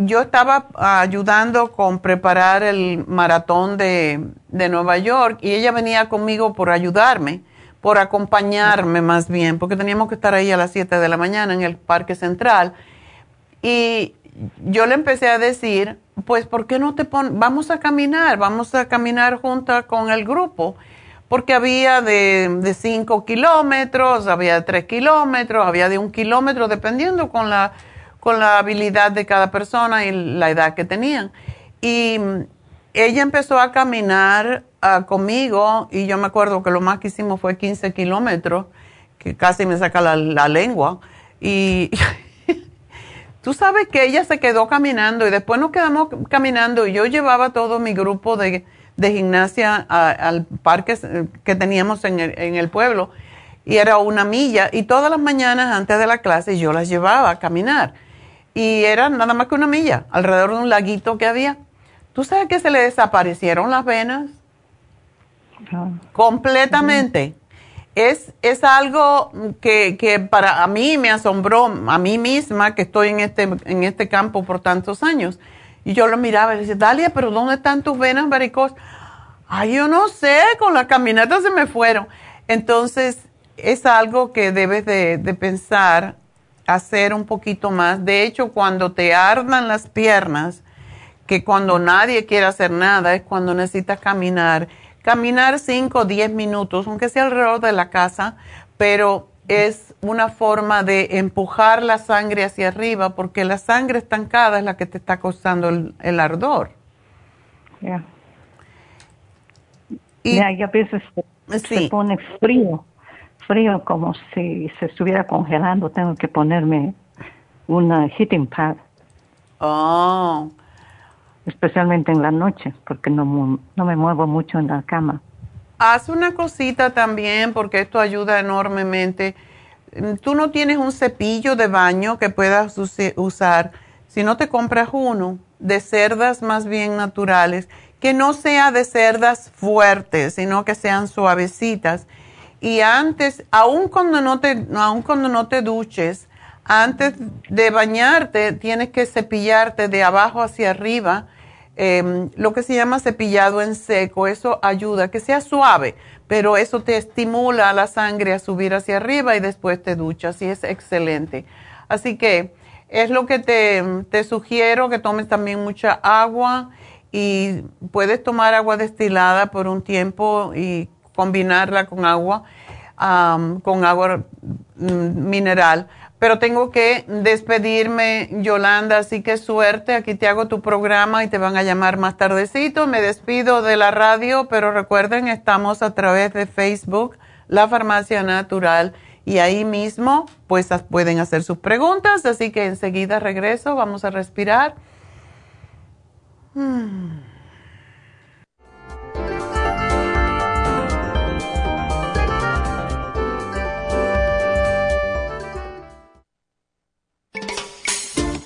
yo estaba ayudando con preparar el maratón de, de Nueva York, y ella venía conmigo por ayudarme por acompañarme más bien, porque teníamos que estar ahí a las 7 de la mañana en el Parque Central. Y yo le empecé a decir, pues, ¿por qué no te pones? Vamos a caminar, vamos a caminar junto con el grupo, porque había de 5 kilómetros, había de 3 kilómetros, había de un kilómetro, dependiendo con la, con la habilidad de cada persona y la edad que tenían. Y ella empezó a caminar Ah, conmigo y yo me acuerdo que lo más que hicimos fue 15 kilómetros, que casi me saca la, lengua. Y tú sabes que ella se quedó caminando y después nos quedamos caminando y yo llevaba todo mi grupo de, gimnasia al parque que teníamos en el, en el pueblo y era una milla y todas las mañanas antes de la clase yo las llevaba a caminar y era nada más que una milla alrededor de un laguito que había. ¿Tú sabes que se le desaparecieron las venas? Completamente. Es, es algo que, que, para a mí me asombró, a mí misma, que estoy en este, en este campo por tantos años. Y yo lo miraba y le decía, Dalia, pero ¿dónde están tus venas varicosas? Ay, yo no sé, con la caminata se me fueron. Entonces, es algo que debes de, de pensar, hacer un poquito más. De hecho, cuando te ardan las piernas, que cuando nadie quiere hacer nada, es cuando necesitas caminar Caminar 5 o 10 minutos, aunque sea alrededor de la casa, pero es una forma de empujar la sangre hacia arriba porque la sangre estancada es la que te está causando el, ardor.
Ya. Y a veces se, pone frío, frío como si se estuviera congelando. Tengo que ponerme una heating pad.
Oh,
especialmente en la noche, porque no, no me muevo mucho en la cama.
Haz una cosita también, porque esto ayuda enormemente. Tú no tienes un cepillo de baño que puedas usar. Si no te compras uno de cerdas más bien naturales, que no sea de cerdas fuertes, sino que sean suavecitas. Y antes, aun cuando no te, aun cuando no te duches, antes de bañarte tienes que cepillarte de abajo hacia arriba Em, lo que se llama cepillado en seco. Eso ayuda, que sea suave, pero eso te estimula a la sangre a subir hacia arriba y después te duchas y es excelente. Así que es lo que te, te sugiero, que tomes también mucha agua y puedes tomar agua destilada por un tiempo y combinarla con agua, con agua mm, mineral pero tengo que despedirme, Yolanda, así que suerte, aquí te hago tu programa y te van a llamar más tardecito. Me despido de la radio, pero recuerden, estamos a través de Facebook, La Farmacia Natural, y ahí mismo pues pueden hacer sus preguntas, así que enseguida regreso, vamos a respirar. Hmm.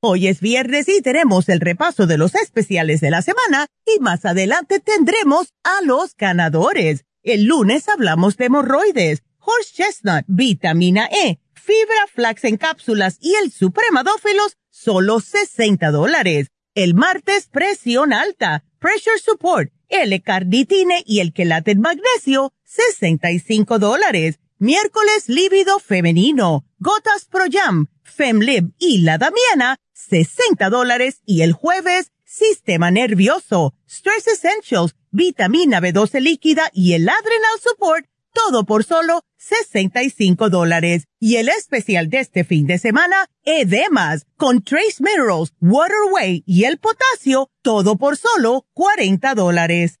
Hoy es viernes y tenemos el repaso de los especiales de la semana y más adelante tendremos a los ganadores. El lunes hablamos de hemorroides, horse chestnut, vitamina E fibra flax en cápsulas y el supremadófilos, solo 60 dólares. El martes, presión alta, pressure support, L-carnitine y el quelate magnesio, 65 dólares. Miércoles, lívido femenino, gotas pro jam, femlib y la damiana, 60 dólares. Y el jueves, sistema nervioso, stress essentials, vitamina B12 líquida y el adrenal support, todo por solo 65 dólares. Y el especial de este fin de semana, edemas, con trace minerals, waterway y el potasio, todo por solo 40 dólares.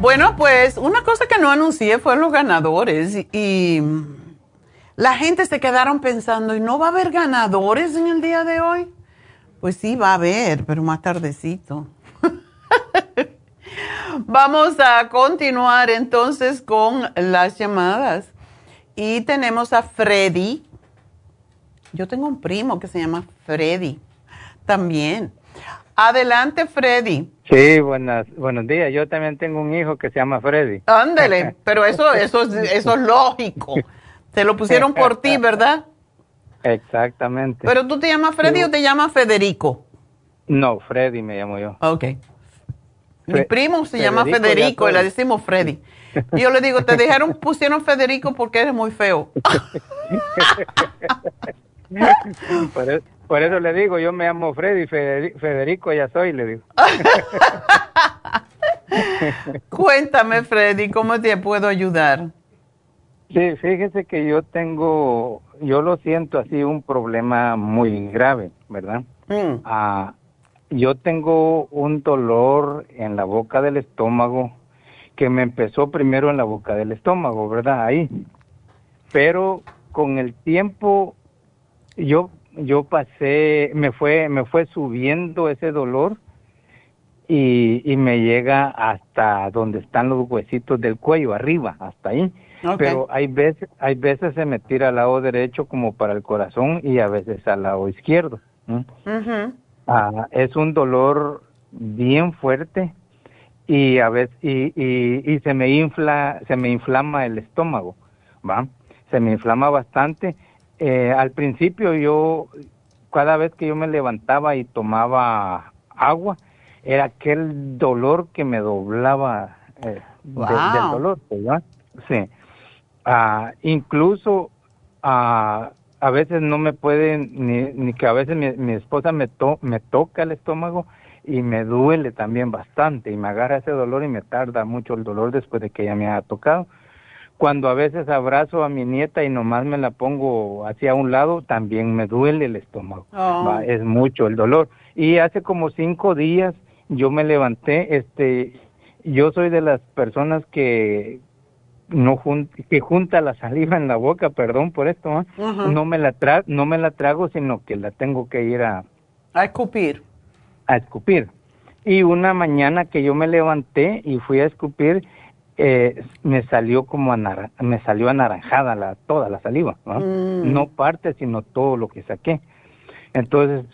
Bueno, pues una cosa que no anuncié fue los ganadores y, la gente se quedaron pensando, ¿y no va a haber ganadores en el día de hoy? Pues sí, va a haber, pero más tardecito. Vamos a continuar entonces con las llamadas. Y tenemos a Freddy. Yo tengo un primo que se llama Freddy también. Adelante, Freddy.
Sí, buenas, buenos días. Yo también tengo un hijo que se llama Freddy.
Ándele, pero eso, eso, eso es lógico. Se lo pusieron por ti, ¿verdad?
Exactamente.
¿Pero tú te llamas Freddy o te llamas Federico?
No, Freddy me llamo yo.
Ok. Mi primo se llama Federico y le decimos Freddy. Y yo le digo, te dijeron, pusieron Federico porque eres muy feo.
Por eso le digo, yo me llamo Freddy, Federico ya soy, le digo.
Cuéntame, Freddy, ¿cómo te puedo ayudar?
Sí, fíjese que yo tengo, yo lo siento así, un problema muy grave, ¿verdad? Mm. Ah, yo tengo un dolor en la boca del estómago que me empezó primero en la boca del estómago, ¿verdad? Ahí. Pero con el tiempo yo yo pasé, me fue, me fue subiendo ese dolor y, y me llega hasta donde están los huesitos del cuello, arriba, hasta ahí. Pero hay veces, hay veces se me tira al lado derecho como para el corazón y a veces al lado izquierdo. Ah, es un dolor bien fuerte y a veces y, y, y se me infla, se me inflama el estómago, ¿va? se me inflama bastante. Eh, al principio yo, cada vez que yo me levantaba y tomaba agua, era aquel dolor que me doblaba eh, del dolor, ¿verdad? Sí. Ah, incluso ah, a veces no me pueden, ni, ni que a veces mi, esposa me, to, me toca el estómago y me duele también bastante y me agarra ese dolor y me tarda mucho el dolor después de que ella me ha tocado. Cuando a veces abrazo a mi nieta y nomás me la pongo hacia un lado, también me duele el estómago. Oh. es mucho el dolor. Y hace como cinco días yo me levanté, este, yo soy de las personas que no que junta la saliva en la boca, perdón por esto, no me la tra no me la trago, sino que la tengo que ir a
a escupir.
A escupir. Y una mañana que yo me levanté y fui a escupir, eh, me salió como me salió anaranjada la toda la saliva, mm. ¿no? parte, sino todo lo que saqué. Entonces,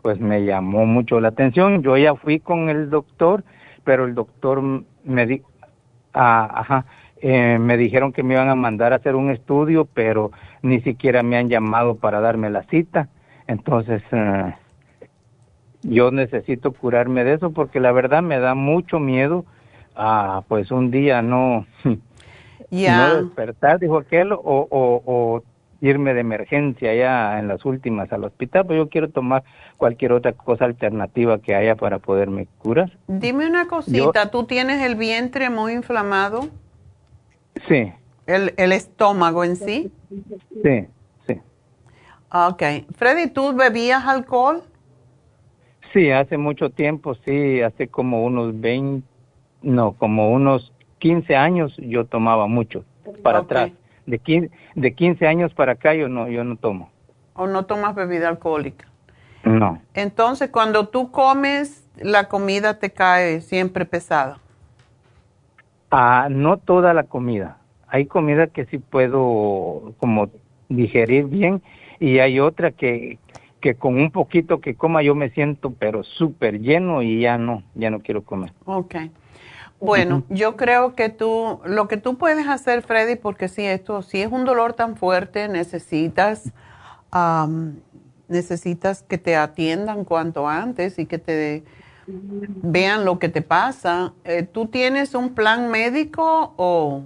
pues me llamó mucho la atención. Yo ya fui con el doctor, pero el doctor me dijo, ah, ajá, eh, me dijeron que me iban a mandar a hacer un estudio, pero ni siquiera me han llamado para darme la cita. Entonces, eh, yo necesito curarme de eso porque la verdad me da mucho miedo a, pues, un día no, no despertar, dijo aquel, o, o, o irme de emergencia ya en las últimas al hospital, pues yo quiero tomar cualquier otra cosa alternativa que haya para poderme curar.
Dime una cosita, ¿tú tienes el vientre muy inflamado?
Sí.
¿El, el estómago en sí?
Sí, sí.
Ok. Freddy, ¿tú bebías alcohol?
Sí, hace mucho tiempo, sí, hace como unos 20, no, como unos 15 años yo tomaba mucho, para atrás. De 15, de 15 años para acá yo no, yo no tomo.
¿O no tomas bebida alcohólica?
No.
Entonces, cuando tú comes, la comida te cae siempre pesada.
Ah, no toda la comida. Hay comida que sí puedo como digerir bien y hay otra que, que con un poquito que coma yo me siento pero súper lleno y ya no, ya no quiero comer.
Ok. Bueno, yo creo que tú, lo que tú puedes hacer, Freddy, porque si esto, si es un dolor tan fuerte, necesitas, necesitas que te atiendan cuanto antes y que te vean lo que te pasa. Eh, ¿Tú tienes un plan médico o,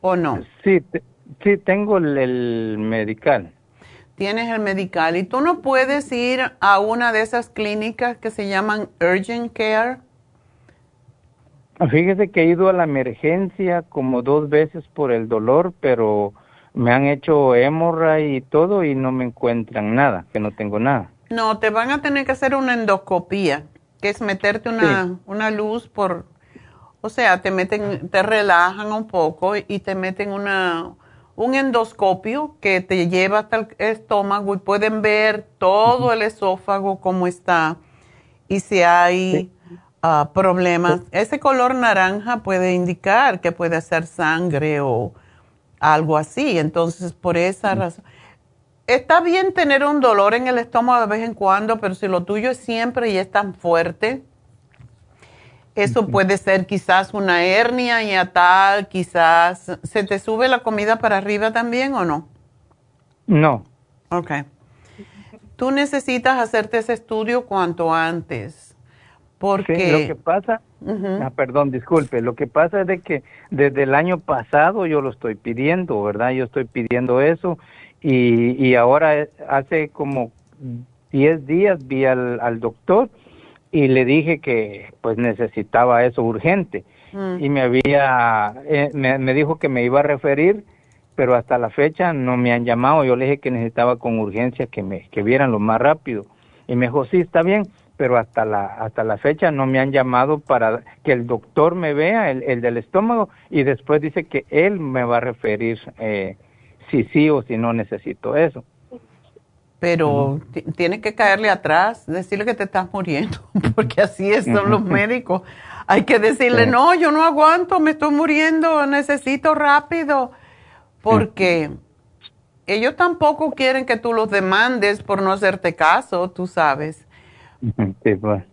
o no?
Sí, sí, tengo el, medical.
Tienes el medical y tú no puedes ir a una de esas clínicas que se llaman Urgent Care.
Fíjese que he ido a la emergencia como dos veces por el dolor, pero me han hecho hemorra y todo y no me encuentran nada, que no tengo nada.
No, te van a tener que hacer una endoscopía, que es meterte una, una luz por, o sea, te meten, te relajan un poco y te meten una, un endoscopio que te lleva hasta el estómago y pueden ver todo el esófago cómo está y si hay ah, problemas. Ese color naranja puede indicar que puede ser sangre o algo así. Entonces, por esa razón está bien tener un dolor en el estómago de vez en cuando, pero si lo tuyo es siempre y es tan fuerte, eso puede ser quizás una hernia y a tal, quizás. ¿Se te sube la comida para arriba también o no?
No.
Ok. Tú necesitas hacerte ese estudio cuanto antes. Porque.
lo que pasa. ah, perdón, disculpe. Lo que pasa es de que desde el año pasado yo lo estoy pidiendo, ¿verdad? Yo estoy pidiendo eso y, y ahora hace como 10 días vi al, al, doctor y le dije que pues necesitaba eso urgente mm. y me había eh, me, me, dijo que me iba a referir pero hasta la fecha no me han llamado yo le dije que necesitaba con urgencia que me que vieran lo más rápido y me dijo sí está bien pero hasta la hasta la fecha no me han llamado para que el doctor me vea el, el del estómago y después dice que él me va a referir eh, si sí o si no necesito eso.
Pero tienes que caerle atrás, decirle que te estás muriendo, porque así son los médicos. Hay que decirle, no, yo no aguanto, me estoy muriendo, necesito rápido, porque ellos tampoco quieren que tú los demandes por no hacerte caso, tú sabes.
Sí, pues.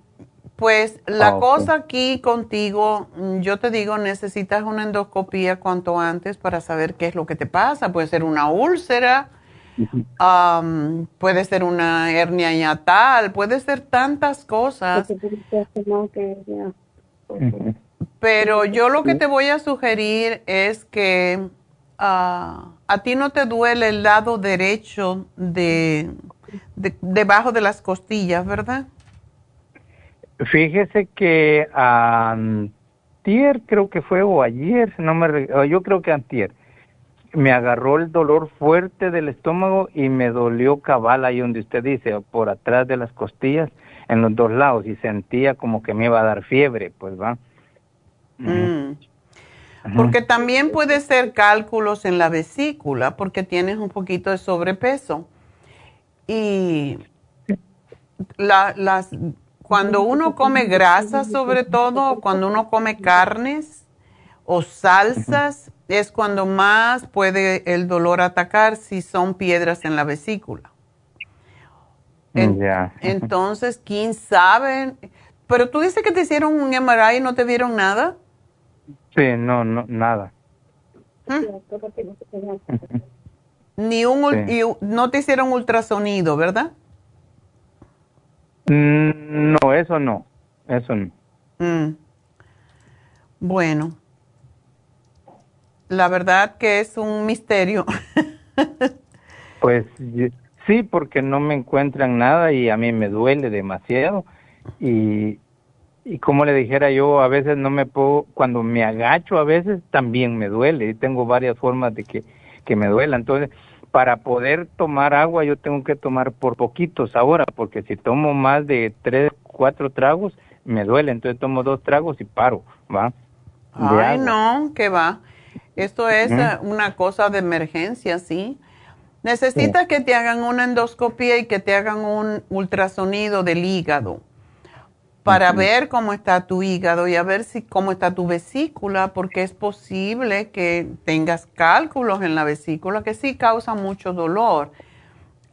Pues la ah, cosa aquí contigo, mm, yo te digo, necesitas una endoscopía cuanto antes para saber qué es lo que te pasa. Puede ser una úlcera, puede ser una hernia yatal, puede ser tantas cosas. Pero yo lo que te voy a sugerir es que ah, a ti no te duele el lado derecho de, debajo de las costillas, ¿verdad?
Fíjese que antier creo que fue o ayer, no me yo creo que antier me agarró el dolor fuerte del estómago y me dolió cabal ahí donde usted dice, por atrás de las costillas, en los dos lados, y sentía como que me iba a dar fiebre, pues va.
Mm. Porque también puede ser cálculos en la vesícula, porque tienes un poquito de sobrepeso. Y las, cuando uno come grasa, sobre todo, cuando uno come carnes o salsas, es cuando más puede el dolor atacar si son piedras en la vesícula. Entonces, ¿quién sabe? Pero tú dices que te hicieron un MRI y no te vieron nada.
Sí, no, no, nada. ¿Mm?
Ni un, no te hicieron ultrasonido, ¿verdad?
Mm, no, eso no, eso no. Mm.
Bueno, la verdad que es un misterio.
pues sí, porque no me encuentran nada y a mí me duele demasiado y, y como le dijera yo, a veces no me puedo, cuando me agacho a veces también me duele y tengo varias formas de que, que me duela. Entonces, para poder tomar agua yo tengo que tomar por poquitos ahora, porque si tomo más de tres, cuatro tragos, me duele. Entonces tomo dos tragos y paro, ¿va?
Ay, no, que va. Esto es eh, una cosa de emergencia, ¿sí? Necesitas que te hagan una endoscopia y que te hagan un ultrasonido del hígado para ver cómo está tu hígado y a ver si cómo está tu vesícula, porque es posible que tengas cálculos en la vesícula que sí causan mucho dolor.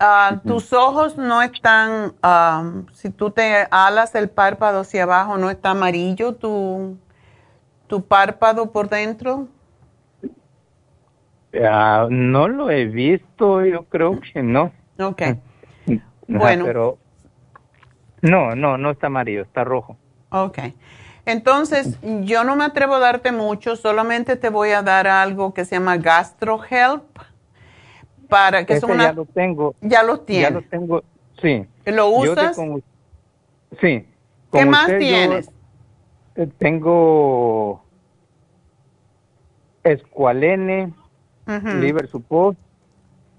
Ah, tus ojos no están, si tú te alas el párpado hacia abajo, no está amarillo tu, tu párpado por dentro.
Ah, no lo he visto, yo creo que no.
Ok. bueno.
Pero no, no, no está amarillo, está rojo.
Ok. Entonces, yo no me atrevo a darte mucho, solamente te voy a dar algo que se llama GastroHelp. Para que
una, ya lo tengo.
Ya lo tienes.
Ya lo tengo, sí.
¿Lo usas?
sí.
¿Qué más tienes?
Tengo Escualene, Liver Support,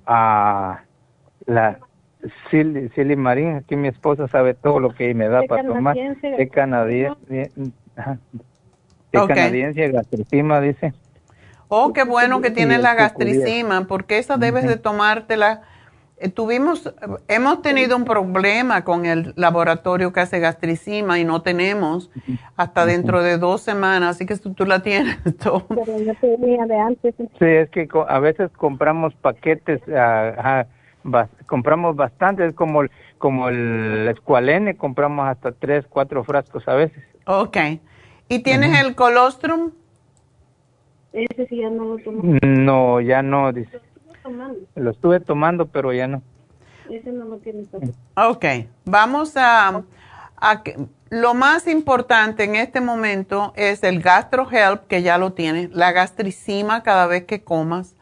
a la Silly, Marín, aquí mi esposa sabe todo lo que me da para tomar. Es canadiense, es canadiense, gastricima, dice.
Oh, qué bueno que tienes la gastricima, porque esa debes de tomártela. Eh, tuvimos, hemos tenido un problema con el laboratorio que hace gastricima y no tenemos hasta dentro de dos semanas, así que tú, la tienes todo.
Sí, es que a veces compramos paquetes, uh, compramos bastante, es como, como el escualene, compramos hasta tres, cuatro frascos a veces.
Ok. ¿Y tienes el colostrum?
Ese sí ya no lo tomo.
No, ya no, dice. Lo estuve tomando, pero ya no.
Ese no lo tiene
Ok, vamos a, a lo más importante en este momento es el GastroHelp, que ya lo tienes, la gastricima cada vez que comas,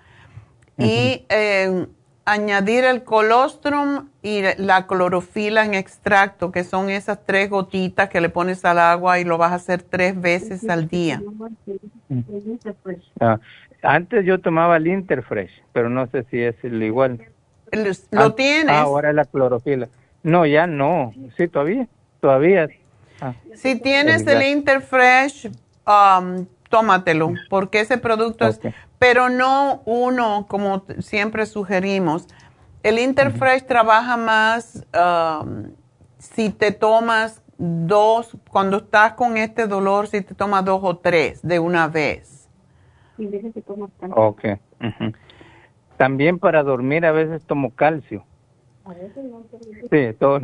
y eh, añadir el colostrum y la clorofila en extracto, que son esas tres gotitas que le pones al agua y lo vas a hacer tres veces al día.
Ah, antes yo tomaba el Interfresh, pero no sé si es el igual.
¿Lo ah, tienes?
ahora la clorofila. No, ya no. Sí, todavía. Todavía.
Ah. si tienes el Interfresh, um, tómatelo, porque ese producto es pero no uno como siempre sugerimos. El Interfresh trabaja más um, si te tomas dos, cuando estás con este dolor, si te tomas dos o tres de una vez.
Ok. También para dormir a veces tomo calcio.
A veces no.
Sí, todo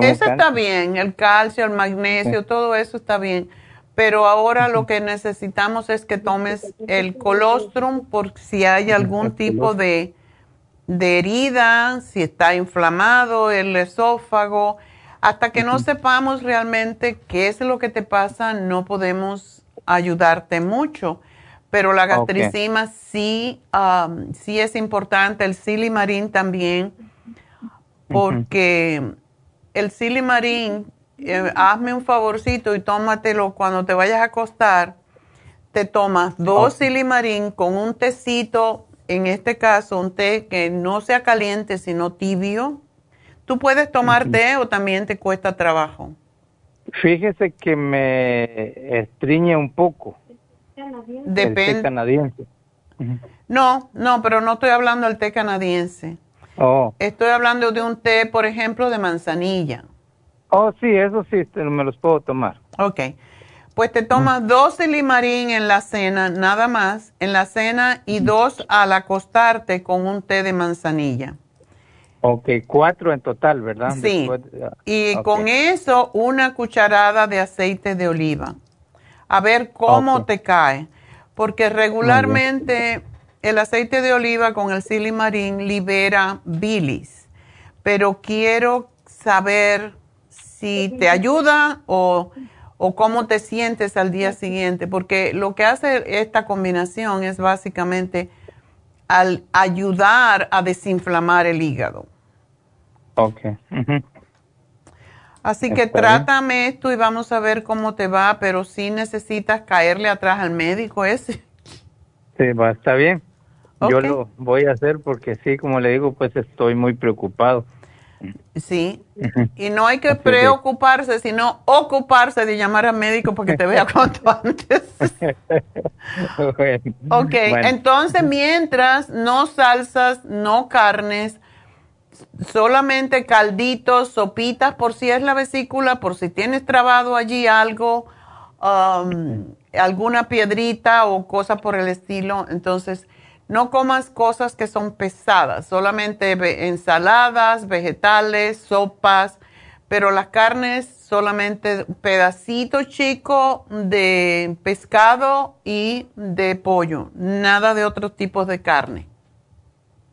eso está bien, el calcio, el magnesio, todo eso está bien. Pero ahora lo que necesitamos es que tomes el colostrum por si hay algún tipo de, de herida, si está inflamado el esófago. Hasta que no sepamos realmente qué es lo que te pasa, no podemos ayudarte mucho. Pero la gastricima sí, um, sí es importante, el silimarín también, porque el silimarín, eh, hazme un favorcito y tómatelo cuando te vayas a acostar, te tomas dos silimarín con un tecito, en este caso un té que no sea caliente sino tibio. ¿Tú puedes tomar té o también te cuesta trabajo?
Fíjese que me estriñe un poco.
Depende. canadiense. No, no, pero no estoy hablando del té canadiense. Oh. Estoy hablando de un té, por ejemplo, de manzanilla.
Oh, sí, eso sí, este, me los puedo tomar.
Ok. Pues te tomas dos de limarín en la cena, nada más, en la cena, y dos al acostarte con un té de manzanilla.
Ok, cuatro en total, ¿verdad?
Sí. y con eso, una cucharada de aceite de oliva a ver cómo te cae. Porque regularmente el aceite de oliva con el silimarín libera bilis. Pero quiero saber si te ayuda o, o cómo te sientes al día siguiente. Porque lo que hace esta combinación es básicamente al ayudar a desinflamar el hígado.
Ok.
Así que trátame esto y vamos a ver cómo te va, pero si necesitas caerle atrás al médico ese.
Sí, va, está bien. Yo lo voy a hacer porque sí, como le digo, pues estoy muy preocupado.
Sí, y no hay que preocuparse, sino ocuparse de llamar al médico porque te vea cuanto antes. ok, entonces mientras no salsas, no carnes, solamente calditos, sopitas, por si es la vesícula, por si tienes trabado allí algo, um, alguna piedrita o cosa por el estilo. Entonces, no comas cosas que son pesadas, solamente ensaladas, vegetales, sopas, pero las carnes solamente pedacito chico de pescado y de pollo, nada de otros tipos de carne.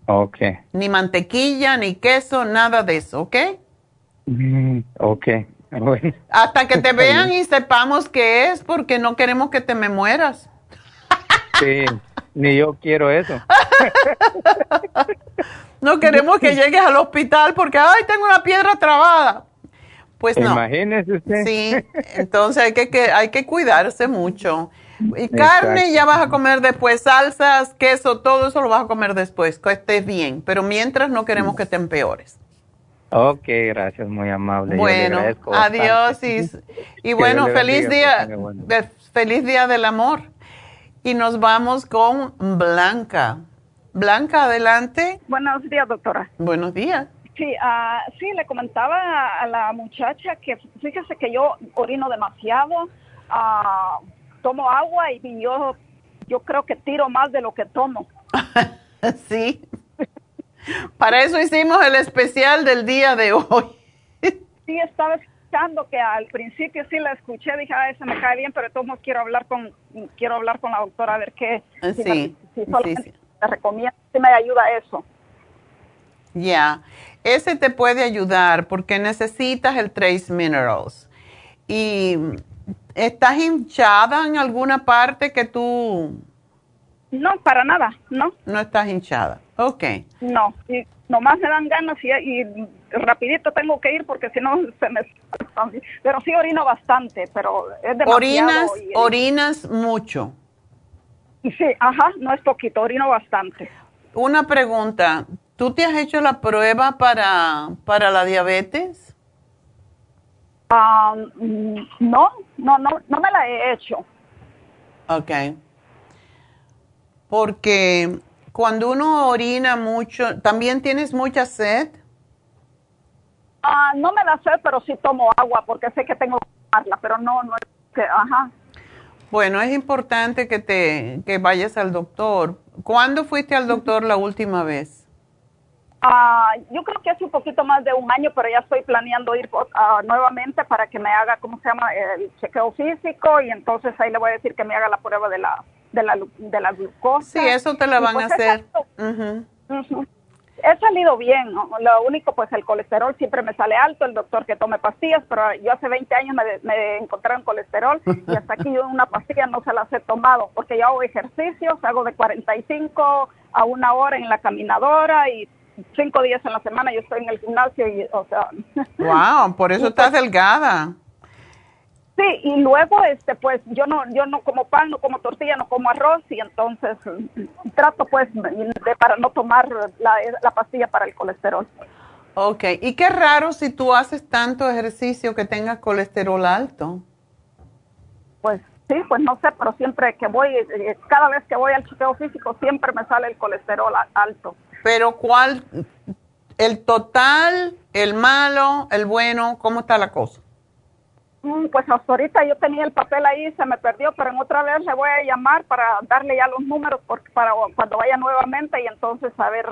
Ok.
Ni mantequilla, ni queso, nada de eso, ¿ok?
Mm, ok.
Hasta que te vean y sepamos qué es, porque no queremos que te me mueras.
Sí, ni yo quiero eso.
no queremos que llegues al hospital porque, ay, tengo una piedra trabada. Pues no.
Imagínese usted.
Sí, entonces hay que, hay que cuidarse mucho. Y carne ya vas a comer después, salsas, queso, todo eso lo vas a comer después, que estés bien. Pero mientras no queremos que te empeores.
Ok, gracias, muy amable.
Bueno, adiós y, bueno, feliz día, feliz día del amor. Y nos vamos con Blanca. Blanca, adelante.
Buenos días, doctora.
Buenos días.
Sí, uh, sí, le comentaba a la muchacha que fíjese que yo orino demasiado. Uh, tomo agua y yo, yo creo que tiro más de lo que tomo.
sí. Para eso hicimos el especial del día de hoy.
sí, estaba escuchando que al principio sí la escuché, dije, ah, ese me cae bien, pero de todos modos quiero hablar con, quiero hablar con la doctora a ver qué.
Sí,
si, sí, recomienda, si me ayuda eso.
Ya, ese te puede ayudar porque necesitas el Trace Minerals. Y ¿Estás hinchada en alguna parte que tú...?
No, para nada, no.
No estás hinchada, ok.
No, y nomás me dan ganas y, rapidito tengo que ir porque si no se me... Pero sí orino bastante, pero es demasiado.
¿Orinas, orinas mucho?
Sí, ajá, no es poquito, orino bastante.
Una pregunta, ¿tú te has hecho la prueba para, para la diabetes?
Ah, no, no, no, no me la he hecho.
Ok. Porque cuando uno orina mucho, ¿también tienes mucha sed?
Ah, no me da sed, pero sí tomo agua porque sé que tengo que tomarla, pero no, no es que, ajá.
Bueno, es importante que te que vayas al doctor. ¿Cuándo fuiste al doctor la última vez?
Ah, yo creo que hace un poquito más de un año, pero ya estoy planeando ir uh, nuevamente para que me haga, ¿cómo se llama?, el chequeo físico y entonces ahí le voy a decir que me haga la prueba de la, de la, de la glucosa.
Sí, eso te la van a pues hacer.
He salido bien, lo único pues el colesterol siempre me sale alto, el doctor que tome pastillas, pero yo hace 20 años me, me encontraron colesterol y hasta aquí yo una pastilla no se las he tomado porque yo hago ejercicios, hago de 45 a una hora en la caminadora y cinco días en la semana yo estoy en el gimnasio y, o sea...
Wow, por eso estás pues delgada.
Sí, y luego, este, pues, yo no, yo no como pan, no como tortilla, no como arroz, y entonces mm, trato, pues, de, para no tomar la, la pastilla para el colesterol.
Ok, y qué raro si tú haces tanto ejercicio que tengas colesterol alto.
Pues sí, pues no sé, pero siempre que voy, eh, cada vez que voy al chequeo físico, siempre me sale el colesterol alto.
Pero ¿cuál? ¿El total, el malo, el bueno? ¿Cómo está la cosa?
Mm, pues hasta ahorita yo tenía el papel ahí, se me perdió, pero en otra vez le voy a llamar para darle ya los números porque para cuando vaya nuevamente y entonces saber.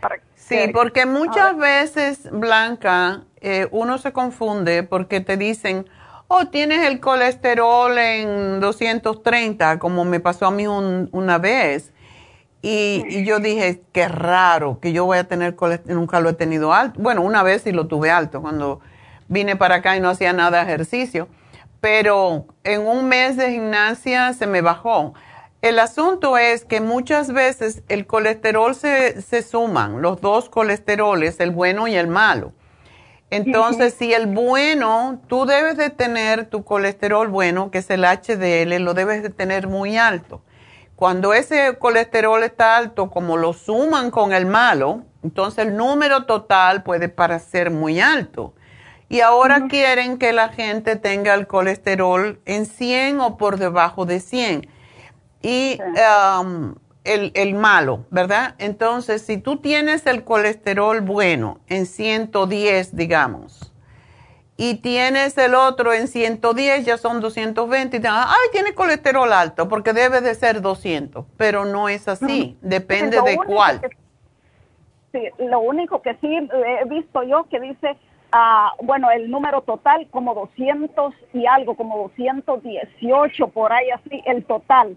Para
sí, porque muchas veces, Blanca, eh, uno se confunde porque te dicen, oh, tienes el colesterol en 230, como me pasó a mí una vez. Y, yo dije, qué raro que yo voy a tener colesterol, nunca lo he tenido alto. Bueno, una vez sí lo tuve alto cuando vine para acá y no hacía nada de ejercicio, pero en un mes de gimnasia se me bajó. El asunto es que muchas veces el colesterol se, se suman, los dos colesteroles, el bueno y el malo. Entonces, si el bueno, tú debes de tener tu colesterol bueno, que es el HDL, lo debes de tener muy alto. Cuando ese colesterol está alto, como lo suman con el malo, entonces el número total puede parecer muy alto. Y ahora quieren que la gente tenga el colesterol en 100 o por debajo de 100. Y um, el, el, malo, ¿verdad? Entonces, si tú tienes el colesterol bueno en 110, digamos, y tienes el otro en 110, ya son 220, y te ay, tiene colesterol alto, porque debe de ser 200, pero no es así, depende de cuál.
sí, lo único que sí he visto yo que dice, ah, bueno, el número total como 200 y algo, como 218, por ahí así, el total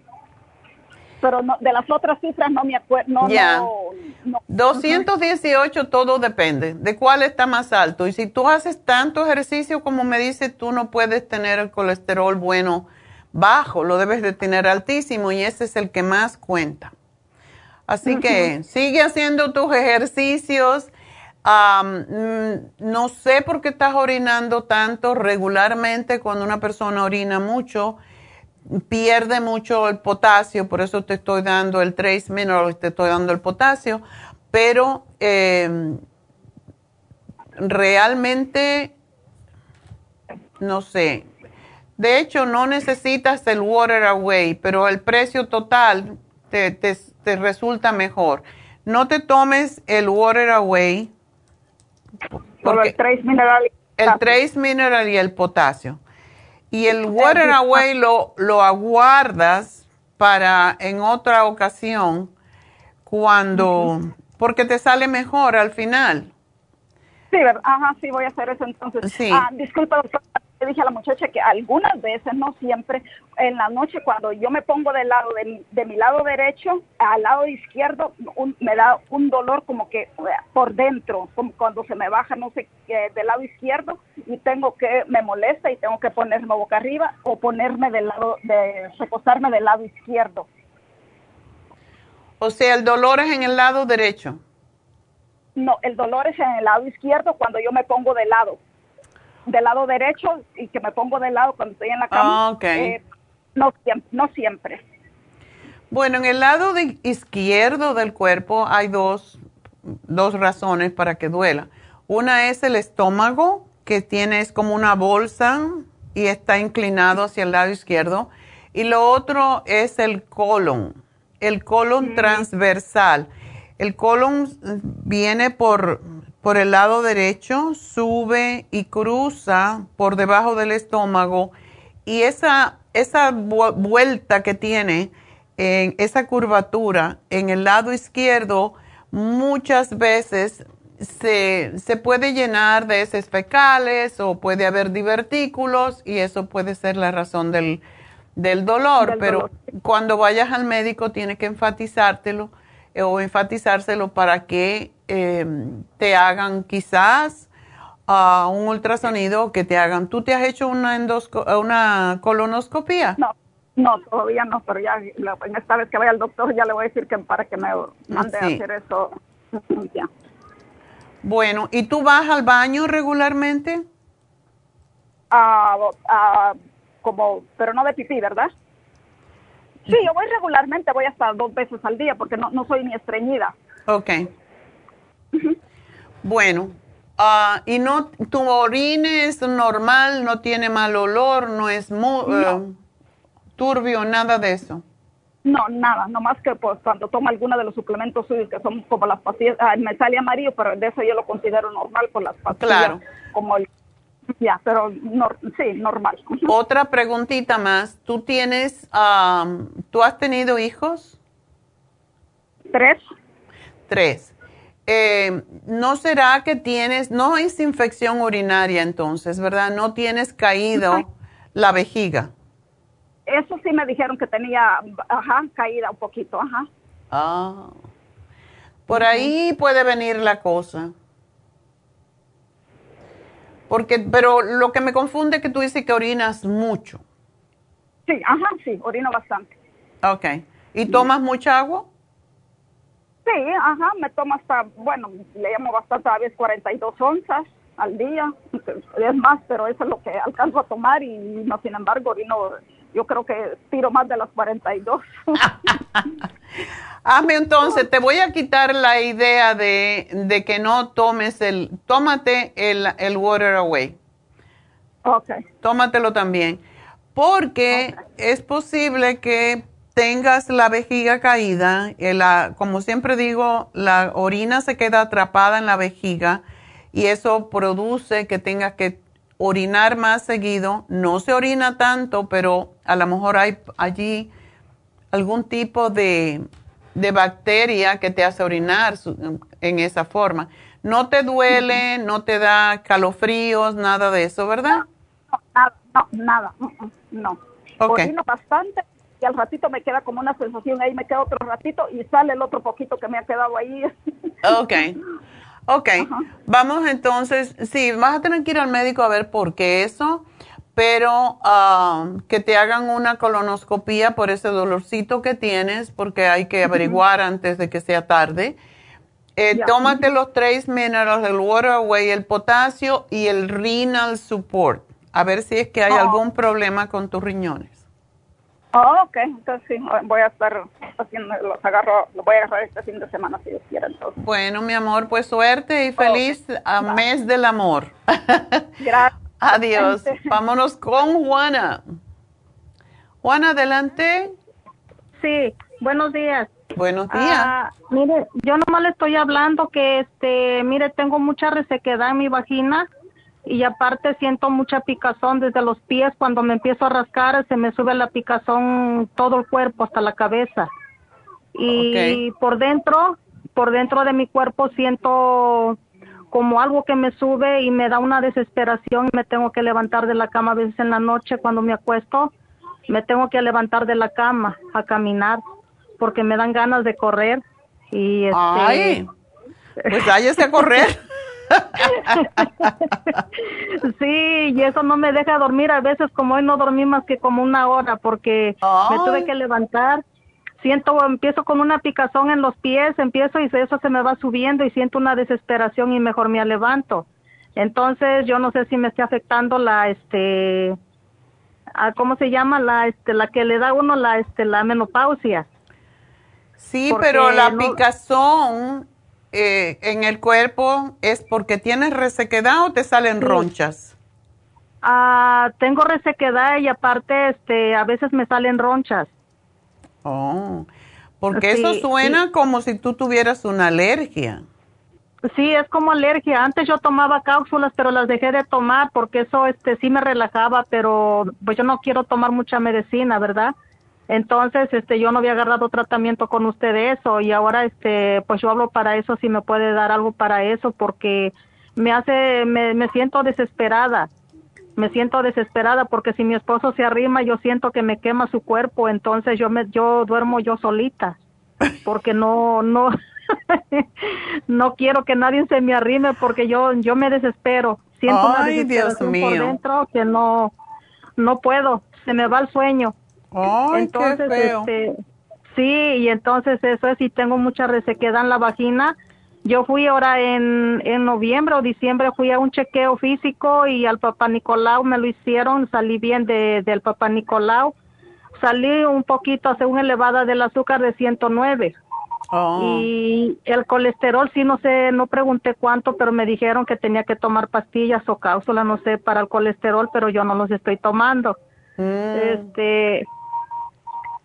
pero no, de las otras cifras no me acuerdo. No,
no, 218 todo depende de cuál está más alto. Y si tú haces tanto ejercicio como me dice, tú no puedes tener el colesterol bueno bajo, lo debes de tener altísimo y ese es el que más cuenta. Así que sigue haciendo tus ejercicios. Mm, no sé por qué estás orinando tanto regularmente cuando una persona orina mucho pierde mucho el potasio, por eso te estoy dando el trace mineral, te estoy dando el potasio, pero em, realmente, no sé, de hecho no necesitas el water away, pero el precio total te, te, resulta mejor. No te tomes el water away.
Porque el trace mineral.
El trace mineral y el potasio y el water away lo, lo aguardas para en otra ocasión cuando, porque te sale mejor al final.
Sí, ajá, sí, voy a hacer eso entonces. Sí. Ah, disculpa, doctor, le dije a la muchacha que algunas veces, no siempre, en la noche cuando yo me pongo del lado de mi, de mi lado derecho, al lado izquierdo, me da un dolor como que por dentro, como cuando se me baja, no sé, del lado izquierdo, y tengo que, me molesta y tengo que ponerme boca arriba o ponerme del lado, de reposarme del lado izquierdo.
O sea, el dolor es en el lado derecho.
No, el dolor es en el lado izquierdo cuando yo me pongo de lado del lado derecho y que me pongo de lado cuando estoy en la cama.
Ah, eh,
no, no siempre.
Bueno, en el lado izquierdo del cuerpo hay dos, dos razones para que duela. Una es el estómago, que tiene es como una bolsa y está inclinado hacia el lado izquierdo. Y lo otro es el colon, el colon transversal. El colon viene por por el lado derecho, sube y cruza por debajo del estómago. Y esa, esa vuelta que tiene, en esa curvatura en el lado izquierdo muchas veces se, se, puede llenar de heces fecales o puede haber divertículos y eso puede ser la razón del, del dolor, pero cuando vayas al médico tiene que enfatizártelo o enfatizárselo para que em, te hagan quizás uh, un ultrasonido que te hagan. ¿Tú te has hecho una, una colonoscopia?
No. No, todavía no, pero ya en esta vez que vaya al doctor ya le voy a decir que para que me mande a hacer eso. Ya.
Bueno, ¿y tú vas al baño regularmente?
Ah, ah, como, pero no de pipí, ¿verdad? Sí, yo voy regularmente, voy hasta dos veces al día porque no, no soy ni estreñida.
Ok. bueno, uh, ¿y no, tu orine es normal, no tiene mal olor, no es muy, eh, turbio, nada de eso?
No, nada, nomás que pues cuando toma alguno de los suplementos suyos que son como las pastillas, ah, me sale amarillo, pero de eso yo lo considero normal por las pastillas. Claro. Como el ya, pero sí, normal.
Otra preguntita más. ¿Tú tienes, tú has tenido hijos?
Tres.
Tres. Eh, ¿No será que tienes, no es infección urinaria entonces, verdad? ¿No tienes caído la vejiga?
Eso sí me dijeron que tenía, ajá, caída un poquito, ajá.
Ah. Por ahí puede venir la cosa. Porque, pero lo que me confunde es que tú dices que orinas mucho.
Sí, ajá, sí, orino bastante.
Ok. ¿Y tomas mucha agua?
Sí, ajá, me tomo hasta, bueno, le llamo bastante, a veces 42 onzas al día. Es más, pero eso es lo que alcanzo a tomar y no, sin embargo, orino, yo creo que tiro más de las 42.
Hazme entonces, te voy a quitar la idea de, que no tomes el, tómate el, el water away.
Ok.
Tómatelo también. Porque es posible que tengas la vejiga caída, la, como siempre digo, la orina se queda atrapada en la vejiga y eso produce que tengas que orinar más seguido. No se orina tanto, pero a lo mejor hay allí algún tipo de de bacteria que te hace orinar en esa forma. No te duele, no te da calofríos, nada de eso, ¿verdad?
No, nada, no, nada, mm, mm, no. Okay. Orino bastante y al ratito me queda como una sensación ahí, me queda otro ratito y sale el otro poquito que me ha quedado ahí.
Ok. Ok, vamos entonces, sí, vas a tener que ir al médico a ver por qué eso pero um, que te hagan una colonoscopía por ese dolorcito que tienes, porque hay que averiguar antes de que sea tarde. Eh, tómate los tres minerals, el water away, el potasio y el renal support, a ver si es que hay oh. algún problema con tus riñones.
Oh, ok, entonces sí, voy a estar haciendo, los agarro, los voy a agarrar este fin de semana si Dios quiere. Entonces.
Bueno, mi amor, pues suerte y feliz mes del amor.
Gracias.
Adiós. Vámonos con Juana. Juana, adelante.
Sí, buenos días.
Buenos días.
Ah, mire, yo nomás le estoy hablando que, este, mire, tengo mucha resequedad en mi vagina y aparte siento mucha picazón desde los pies. Cuando me empiezo a rascar, se me sube la picazón todo el cuerpo hasta la cabeza. Y por dentro, por dentro de mi cuerpo siento como algo que me sube y me da una desesperación me tengo que levantar de la cama a veces en la noche cuando me acuesto, me tengo que levantar de la cama a caminar porque me dan ganas de correr y este
Ay, pues váyase a correr.
sí, y eso no me deja dormir. A veces como hoy no dormí más que como una hora porque me tuve que levantar siento, empiezo con una picazón en los pies, empiezo y eso se me va subiendo y siento una desesperación y mejor me levanto. Entonces, yo no sé si me está afectando la, este, ah, ¿cómo se llama? La, este, la que le da uno la, este, la menopausia.
Sí, pero la picazón eh, en el cuerpo es porque tienes resequedad o te salen ronchas.
Ah, tengo resequedad y aparte, este, a veces me salen ronchas.
Oh, porque eso suena como si tú tuvieras una alergia.
Sí, es como alergia. Antes yo tomaba cápsulas, pero las dejé de tomar porque eso este sí me relajaba, pero pues yo no quiero tomar mucha medicina, ¿verdad? Entonces, este, yo no había agarrado tratamiento con usted de eso y ahora, este, pues yo hablo para eso, si me puede dar algo para eso, porque me hace, me, me siento desesperada, me siento desesperada porque si mi esposo se arrima, yo siento que me quema su cuerpo, entonces yo me, yo duermo yo solita, porque no, no, no quiero que nadie se me arrime porque yo, yo me desespero, siento una desesperación por dentro que no, no puedo, se me va el sueño. Entonces, este, sí, y entonces eso es, y tengo mucha resequedad en la vagina. Yo fui ahora en, en noviembre o diciembre, fui a un chequeo físico y al papá Nicolau me lo hicieron, salí bien de, del papá Nicolau. Salí un poquito, según elevada del azúcar de 109. Y el colesterol, sí, no sé, no pregunté cuánto, pero me dijeron que tenía que tomar pastillas o cápsulas, no sé, para el colesterol, pero yo no los estoy tomando. Mm. Este,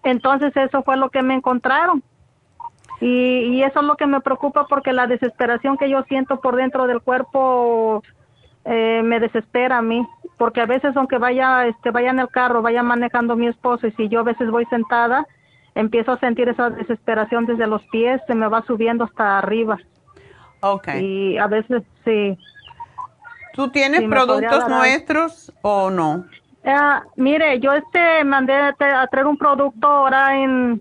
entonces eso fue lo que me encontraron. Y, eso es lo que me preocupa porque la desesperación que yo siento por dentro del cuerpo eh, me desespera a mí. Porque a veces aunque vaya, este, vaya en el carro, vaya manejando mi esposo y si yo a veces voy sentada, empiezo a sentir esa desesperación desde los pies, se me va subiendo hasta arriba.
Ok.
Y a veces sí.
¿Tú tienes productos nuestros o no?
Ah, mire, yo este mandé a traer un producto ahora en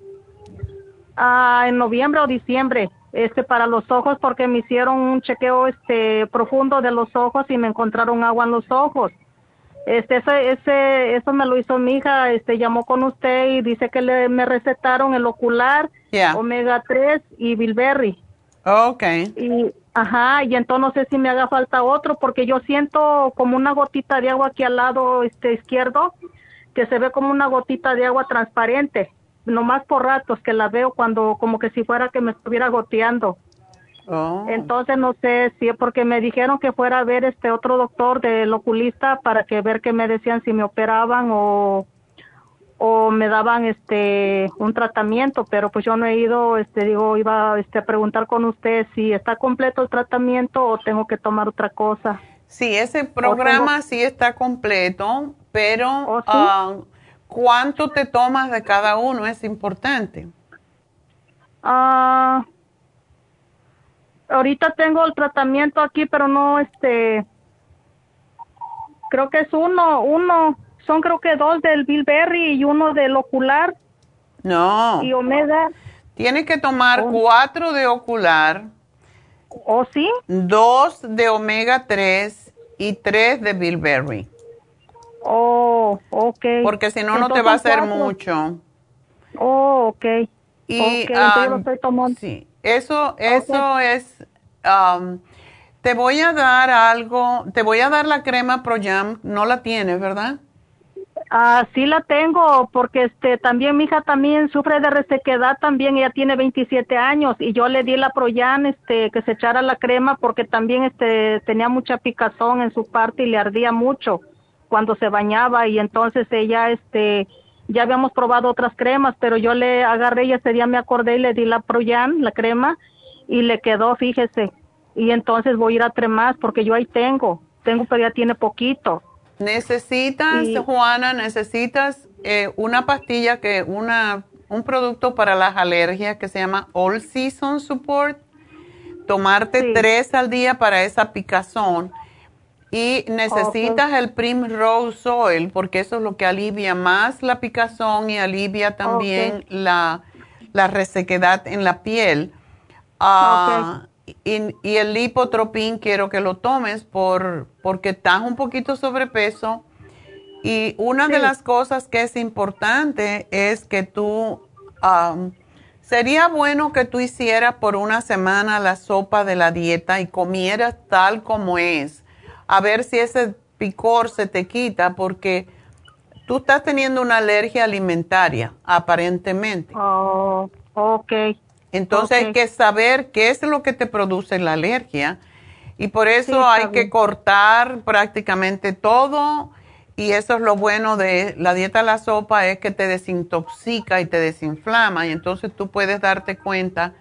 ah, en noviembre o diciembre, este para los ojos porque me hicieron un chequeo este profundo de los ojos y me encontraron agua en los ojos. Este ese ese eso me lo hizo mi hija, este llamó con usted y dice que le me recetaron el ocular, omega 3 y bilberry.
Okay.
Y Ajá, y entonces no sé si me haga falta otro porque yo siento como una gotita de agua aquí al lado este izquierdo que se ve como una gotita de agua transparente, nomás por ratos que la veo cuando como que si fuera que me estuviera goteando. Oh. Entonces no sé si es porque me dijeron que fuera a ver este otro doctor del oculista para que ver qué me decían si me operaban o o me daban este un tratamiento, pero pues yo no he ido, este digo, iba este a preguntar con usted si está completo el tratamiento o tengo que tomar otra cosa.
Sí, ese programa sí está completo, pero ¿Oh, ah, ¿cuánto te tomas de cada uno es importante?
Ah, ahorita tengo el tratamiento aquí, pero no este creo que es uno, uno son creo que dos del Bilberry y uno del ocular.
No.
Y omega.
Tienes que tomar oh. cuatro de ocular.
¿O ¿Oh, sí?
Dos de omega 3 y tres de Bilberry.
Oh, ok.
Porque si no, no te va a hacer mucho.
Oh, ok.
Y um, estoy tomando. Sí, eso, eso es. Um, te voy a dar algo, te voy a dar la crema Pro Jam, no la tienes, ¿verdad?
Ah, sí la tengo, porque este también mi hija también sufre de resequedad, también ella tiene 27 años y yo le di la Proyan este que se echara la crema porque también este tenía mucha picazón en su parte y le ardía mucho cuando se bañaba y entonces ella este ya habíamos probado otras cremas, pero yo le agarré y ese día me acordé y le di la Proyan, la crema y le quedó, fíjese. Y entonces voy a ir a tres más porque yo ahí tengo, tengo pero ya tiene poquito.
Necesitas, Juana, necesitas eh, una pastilla que, una, un producto para las alergias que se llama All Season Support. Tomarte tres al día para esa picazón. Y necesitas el Primrose Oil porque eso es lo que alivia más la picazón y alivia también la, la, resequedad en la piel. Ah, y, el lipotropín quiero que lo tomes por, porque estás un poquito sobrepeso. Y una de las cosas que es importante es que tú, sería bueno que tú hicieras por una semana la sopa de la dieta y comieras tal como es. A ver si ese picor se te quita porque tú estás teniendo una alergia alimentaria, aparentemente.
Oh, ok.
Entonces hay que saber qué es lo que te produce la alergia y por eso hay que cortar prácticamente todo y eso es lo bueno de la dieta a la sopa es que te desintoxica y te desinflama y entonces tú puedes darte cuenta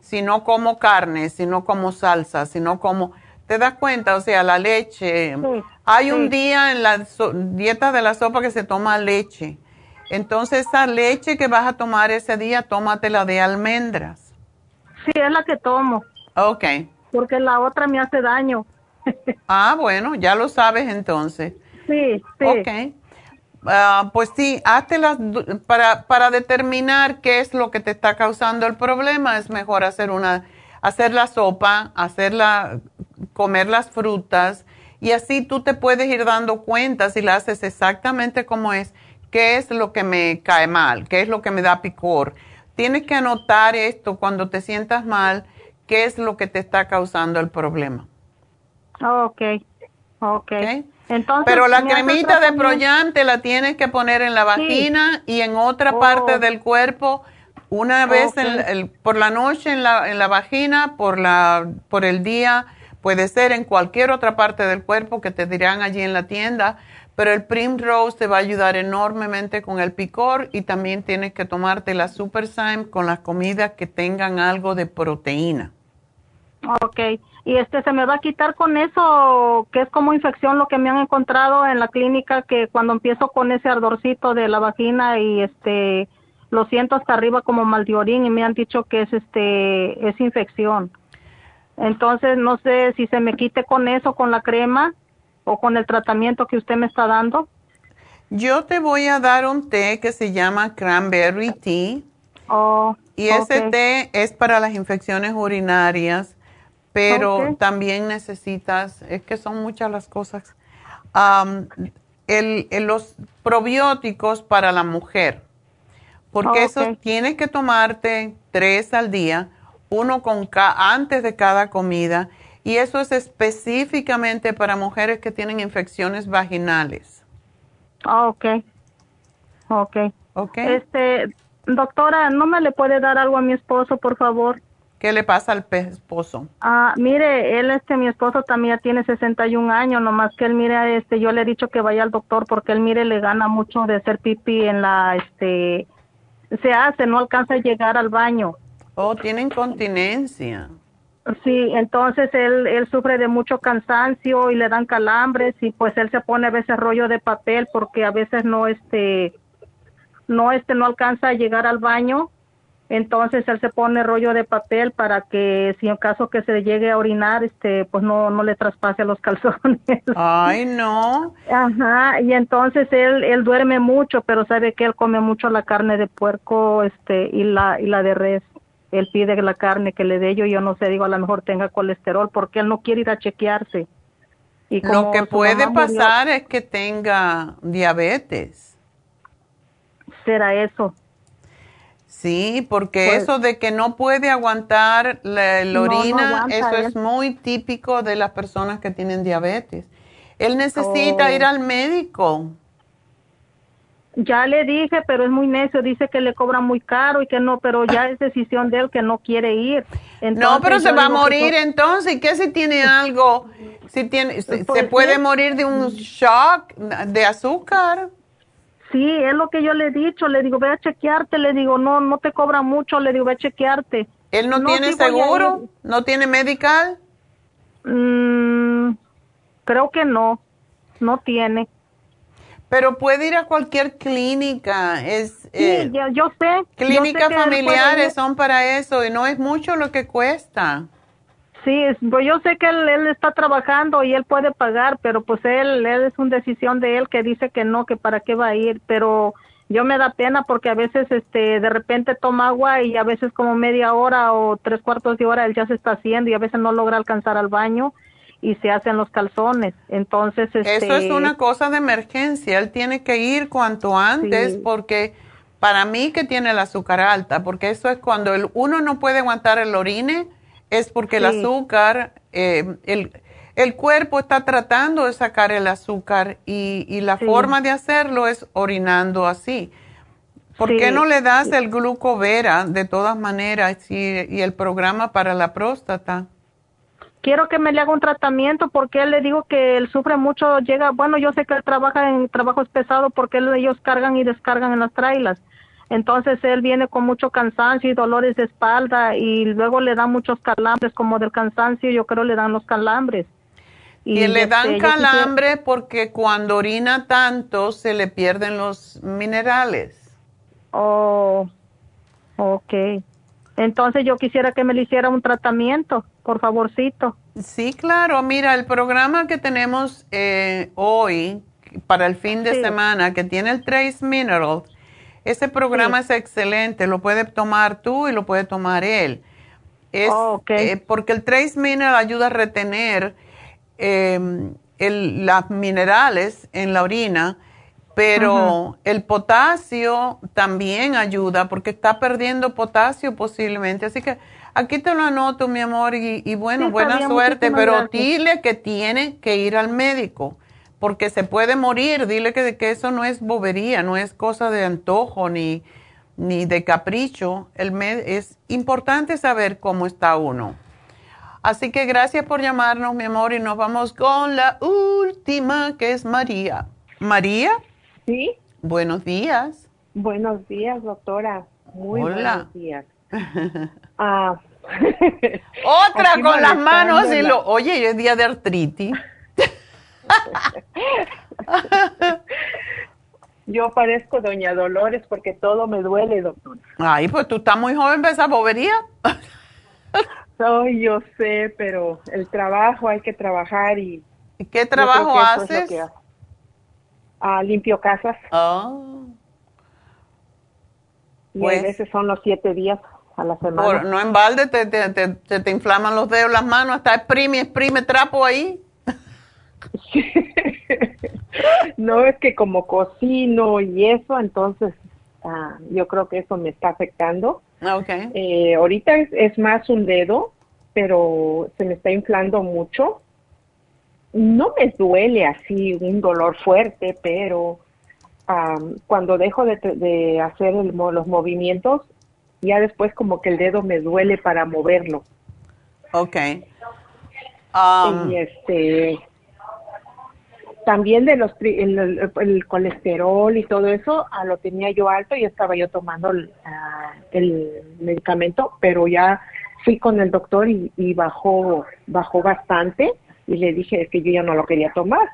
si no como carne, si no como salsa, si no como... ¿Te das cuenta? O sea, la leche. hay un día en la dieta de la sopa que se toma leche Entonces esa leche que vas a tomar ese día, tómatela de almendras.
Sí, es la que tomo.
Ok.
Porque la otra me hace daño.
ah, bueno, ya lo sabes entonces.
Sí, sí.
Ok. Ah, pues sí, háztelas para, para determinar qué es lo que te está causando el problema. Es mejor hacer una, hacer la sopa, hacerla, comer las frutas y así tú te puedes ir dando cuenta si la haces exactamente como es, qué es lo que me cae mal, qué es lo que me da picor. Tienes que anotar esto cuando te sientas mal, qué es lo que te está causando el problema.
Ok, ok.
Pero la cremita de Proyante la tienes que poner en la vagina y en otra oh. parte del cuerpo, una vez por la noche en la, en la vagina, por, la, por el día, puede ser en cualquier otra parte del cuerpo que te dirán allí en la tienda, pero el Primrose te va a ayudar enormemente con el picor y también tienes que tomarte la Super con las comidas que tengan algo de proteína.
Ok, y este se me va a quitar con eso, que es como infección lo que me han encontrado en la clínica, que cuando empiezo con ese ardorcito de la vagina y este lo siento hasta arriba como mal de orín y me han dicho que es este es infección. Entonces no sé si se me quite con eso, con la crema o con el tratamiento que usted me está dando.
Yo te voy a dar un té que se llama cranberry tea.
Oh,
y ese té es para las infecciones urinarias pero también necesitas, es que son muchas las cosas, los probióticos para la mujer, porque eso tienes que tomarte tres al día, uno con antes de cada comida, y eso es específicamente para mujeres que tienen infecciones vaginales.
Ah, ok. Ok.
Ok.
Este, doctora, ¿no me le puede dar algo a mi esposo, por favor?
¿Qué le pasa al esposo?
Ah, mire, él, este, mi esposo también tiene 61 años, nomás que él, mire, este, yo le he dicho que vaya al doctor porque él, mire, le gana mucho de hacer pipí en la, este, se hace, no alcanza a llegar al baño.
Oh, tiene incontinencia.
Sí, entonces él, él sufre de mucho cansancio y le dan calambres y pues él se pone a veces rollo de papel porque a veces no, este, no, este, no alcanza a llegar al baño entonces él se pone rollo de papel para que si en caso que se llegue a orinar, este, pues no, no le traspase a los calzones.
Ay, no.
Ajá, y entonces él, él duerme mucho, pero sabe que él come mucho la carne de puerco, este, y la, y la de res. Él pide la carne que le dé yo, yo no sé, digo, a lo mejor tenga colesterol, porque él no quiere ir a chequearse.
Y Lo que puede pasar es que tenga diabetes.
Será eso.
Sí, porque pues eso de que no puede aguantar la, orina, eso es muy típico de las personas que tienen diabetes. Él necesita ir oh. al médico.
Ya le dije, pero es muy necio, dice que le cobra muy caro y que no, pero ya es decisión de él que no quiere ir.
no, pero se va a morir entonces. ¿Qué si tiene algo? Si tiene, se pues puede morir de un shock de azúcar.
Sí, es lo que yo le he dicho, le digo, ve a chequearte, le digo, no, no te cobra mucho, le digo, ve a chequearte.
¿Él no, tiene seguro? ¿No tiene medical?
Mm, creo que no, no tiene.
Pero puede ir a cualquier clínica, es...
Sí, eh, yo, sé.
Clínicas familiares son para eso y no es mucho lo que cuesta.
Sí, pues yo sé que él, está trabajando y él puede pagar, pero pues él, él es una decisión de él que dice que no, que para qué va a ir, pero yo me da pena porque a veces este de repente toma agua y a veces como media hora o tres cuartos de hora él ya se está haciendo y a veces no logra alcanzar al baño y se hacen los calzones. Entonces, este,
Eso es una cosa de emergencia, él tiene que ir cuanto antes porque para mí que tiene el azúcar alta, porque eso es cuando el, uno no puede aguantar el orine, es porque el azúcar, eh, el, cuerpo está tratando de sacar el azúcar y, la forma de hacerlo es orinando así. ¿Por qué no le das el glucovera de todas maneras y, y, el programa para la próstata?
Quiero que me le haga un tratamiento porque él le digo que él sufre mucho, llega, bueno, yo sé que él trabaja en trabajos pesados porque ellos cargan y descargan en las trailas entonces él viene con mucho cansancio y dolores de espalda y luego le dan muchos calambres como del cansancio, yo creo le dan los calambres.
Y, le dan este, calambre porque cuando orina tanto se le pierden los minerales.
Oh, ok. Entonces yo quisiera que me le hiciera un tratamiento, por favorcito.
Sí, claro. Mira, el programa que tenemos eh, hoy para el fin de semana, que tiene el Trace Mineral, ese programa es excelente. Lo puede tomar tú y lo puede tomar él. Es, oh, eh, porque el Trace Mineral ayuda a retener eh, las minerales en la orina, pero el potasio también ayuda porque está perdiendo potasio posiblemente. Así que aquí te lo anoto, mi amor, y, bueno, buena suerte, pero dile que tiene que ir al médico porque se puede morir. Dile que, que eso no es bobería, no es cosa de antojo ni, ni de capricho. El es importante saber cómo está uno. Así que gracias por llamarnos, mi amor, y nos vamos con la última, que es María. María.
Sí.
Buenos días.
Buenos días, doctora. Muy buenos días.
ah. Otra con las manos y lo. Oye, es día de artritis.
Yo parezco doña Dolores porque todo me duele, doctora.
Ay, pues tú estás muy joven para esa bobería.
Soy, yo sé, pero el trabajo hay que trabajar y...
¿Qué trabajo haces?
Ah, limpio casas.
Oh.
Y a pues veces son los siete días a la semana.
no en balde te, te, te, te, inflaman los dedos, las manos, hasta exprime, exprime trapo ahí.
no es que como cocino y eso, entonces ah, yo creo que eso me está afectando.
Okay.
Eh, ahorita es, más un dedo, pero se me está inflando mucho. No me duele así un dolor fuerte, pero cuando dejo de, hacer los movimientos, ya después como que el dedo me duele para moverlo.
Ok.
y este, también de los el, colesterol y todo eso ah, lo tenía yo alto y estaba yo tomando ah, el, medicamento pero ya fui con el doctor y, bajó bajó bastante y le dije que yo ya no lo quería tomar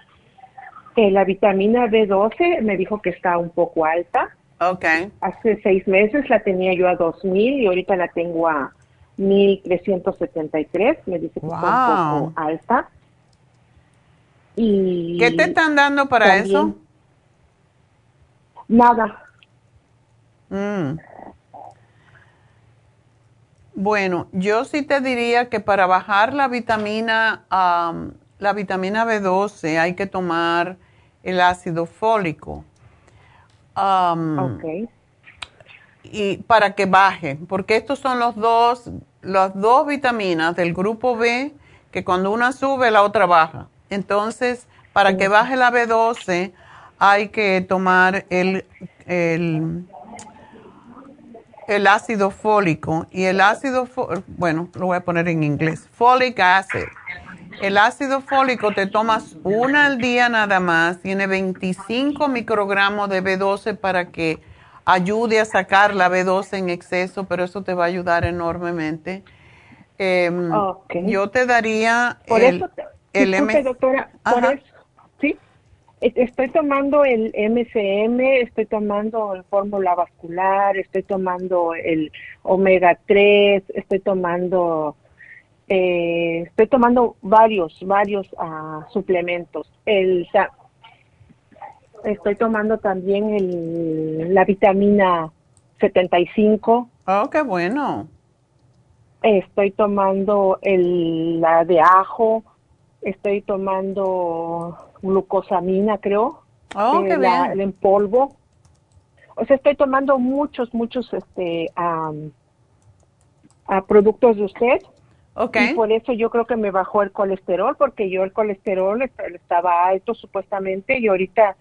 eh, la vitamina B12 me dijo que está un poco alta.
Okay
hace seis meses la tenía yo a 2000 y ahorita la tengo a 1373 me dice que está un poco alta
¿Qué te están dando para eso?
Nada.
Mm. Bueno, yo sí te diría que para bajar la vitamina, la vitamina B12 hay que tomar el ácido fólico. Y para que baje, porque estos son los dos, las dos vitaminas del grupo B que cuando una sube la otra baja. Entonces, para que baje la B12, hay que tomar el, el, ácido fólico. Y el ácido, bueno, lo voy a poner en inglés, folic acid. El ácido fólico te tomas una al día nada más, tiene 25 microgramos de B12 para que ayude a sacar la B12 en exceso, pero eso te va a ayudar enormemente. Em, yo te daría...
el, Disculpe, doctora, por eso, sí, estoy tomando el MCM, estoy tomando el fórmula vascular, estoy tomando el omega 3, estoy tomando, eh, estoy tomando varios, varios uh, suplementos. El, estoy tomando también el, la vitamina 75.
Oh, qué bueno.
Estoy tomando el, la de ajo, estoy tomando glucosamina, creo,
oh,
eh, en polvo. O sea, estoy tomando muchos, muchos este, a productos de usted.
Okay.
Y por eso yo creo que me bajó el colesterol, porque yo el colesterol estaba alto supuestamente y ahorita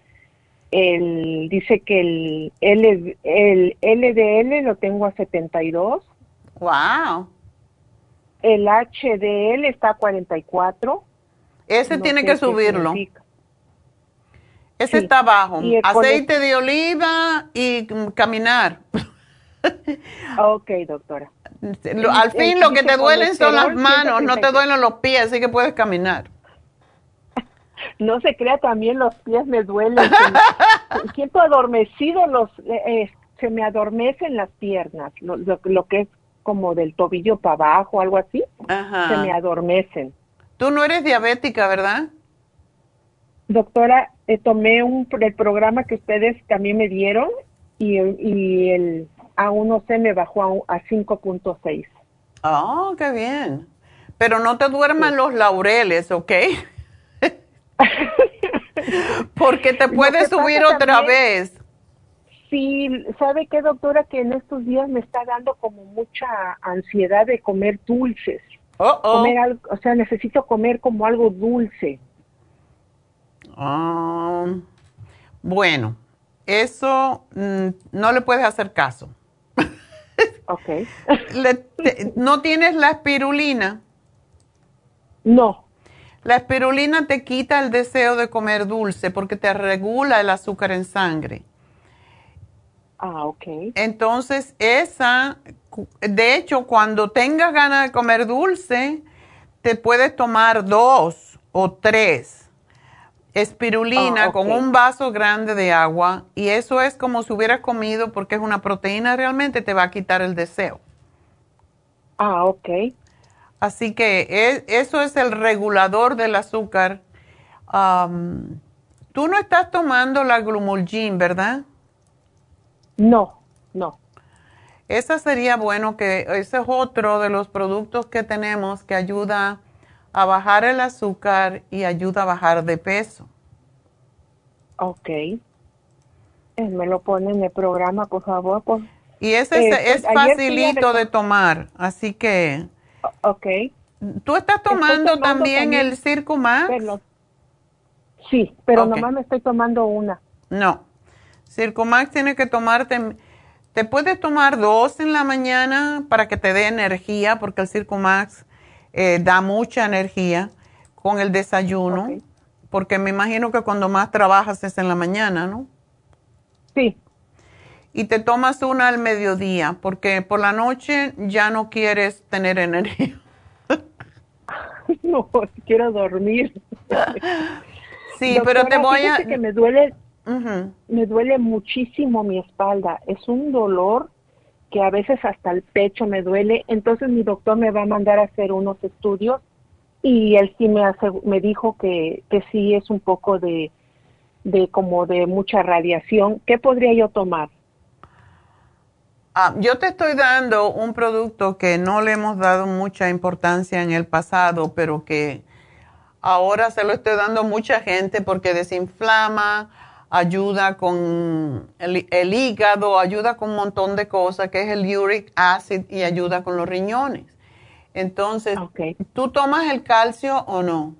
el, dice que el, L, el LDL lo tengo a 72.
Wow.
El HDL está a 44.
Ese tiene que subirlo. Ese está abajo. Aceite de oliva y caminar.
ok, doctora.
Al fin lo que te duelen son las manos, no te duelen los pies, así que puedes caminar.
No se crea, también los pies me duelen. siento adormecido, los, eh, eh, se me adormecen las piernas, lo, lo, que es como del tobillo para abajo, algo así, se me adormecen.
Tú no eres diabética, ¿verdad?
Doctora, eh, tomé un, el programa que ustedes también me dieron y, y el A1C me bajó a, a 5.6.
Oh, qué bien. Pero no te duerman los laureles, ¿ok? Porque te puedes subir otra vez.
Sí, ¿sabe qué, doctora? Que en estos días me está dando como mucha ansiedad de comer dulces. Comer algo, o sea, necesito comer como algo dulce.
Ah, bueno, eso mm, no le puedes hacer caso.
ok.
¿No tienes la espirulina?
No.
La espirulina te quita el deseo de comer dulce porque te regula el azúcar en sangre.
Ah, ok.
Entonces, esa, de hecho, cuando tengas ganas de comer dulce, te puedes tomar dos o tres espirulina ah, con un vaso grande de agua y eso es como si hubieras comido porque es una proteína realmente, te va a quitar el deseo.
Ah, ok.
Así que eso es el regulador del azúcar. Tú no estás tomando la glumulgin, ¿verdad?
No, no.
Esa sería bueno que ese es otro de los productos que tenemos que ayuda a bajar el azúcar y ayuda a bajar de peso.
Ok. Eh, me lo pone en el programa, por favor.
Y ese es, eh, pues, facilito de tomar, así que
Ok.
¿Tú estás tomando, también, el Circo Max?
sí, pero nomás me estoy tomando una.
No. Circo Max tiene que tomarte, te puedes tomar dos en la mañana para que te dé energía, porque el Circo Max eh, da mucha energía con el desayuno, porque me imagino que cuando más trabajas es en la mañana, ¿no?
Sí
y te tomas una al mediodía, porque por la noche ya no quieres tener energía.
no, quiero dormir.
sí, pero te voy a...
que me duele, me duele muchísimo mi espalda. Es un dolor que a veces hasta el pecho me duele. Entonces mi doctor me va a mandar a hacer unos estudios y él sí me, hace, me dijo que, que sí es un poco de, de como de mucha radiación. ¿Qué podría yo tomar?
Ah, yo te estoy dando un producto que no le hemos dado mucha importancia en el pasado, pero que ahora se lo estoy dando a mucha gente porque desinflama, ayuda con el, hígado, ayuda con un montón de cosas, que es el uric acid y ayuda con los riñones. Entonces, ¿tú tomas el calcio o no?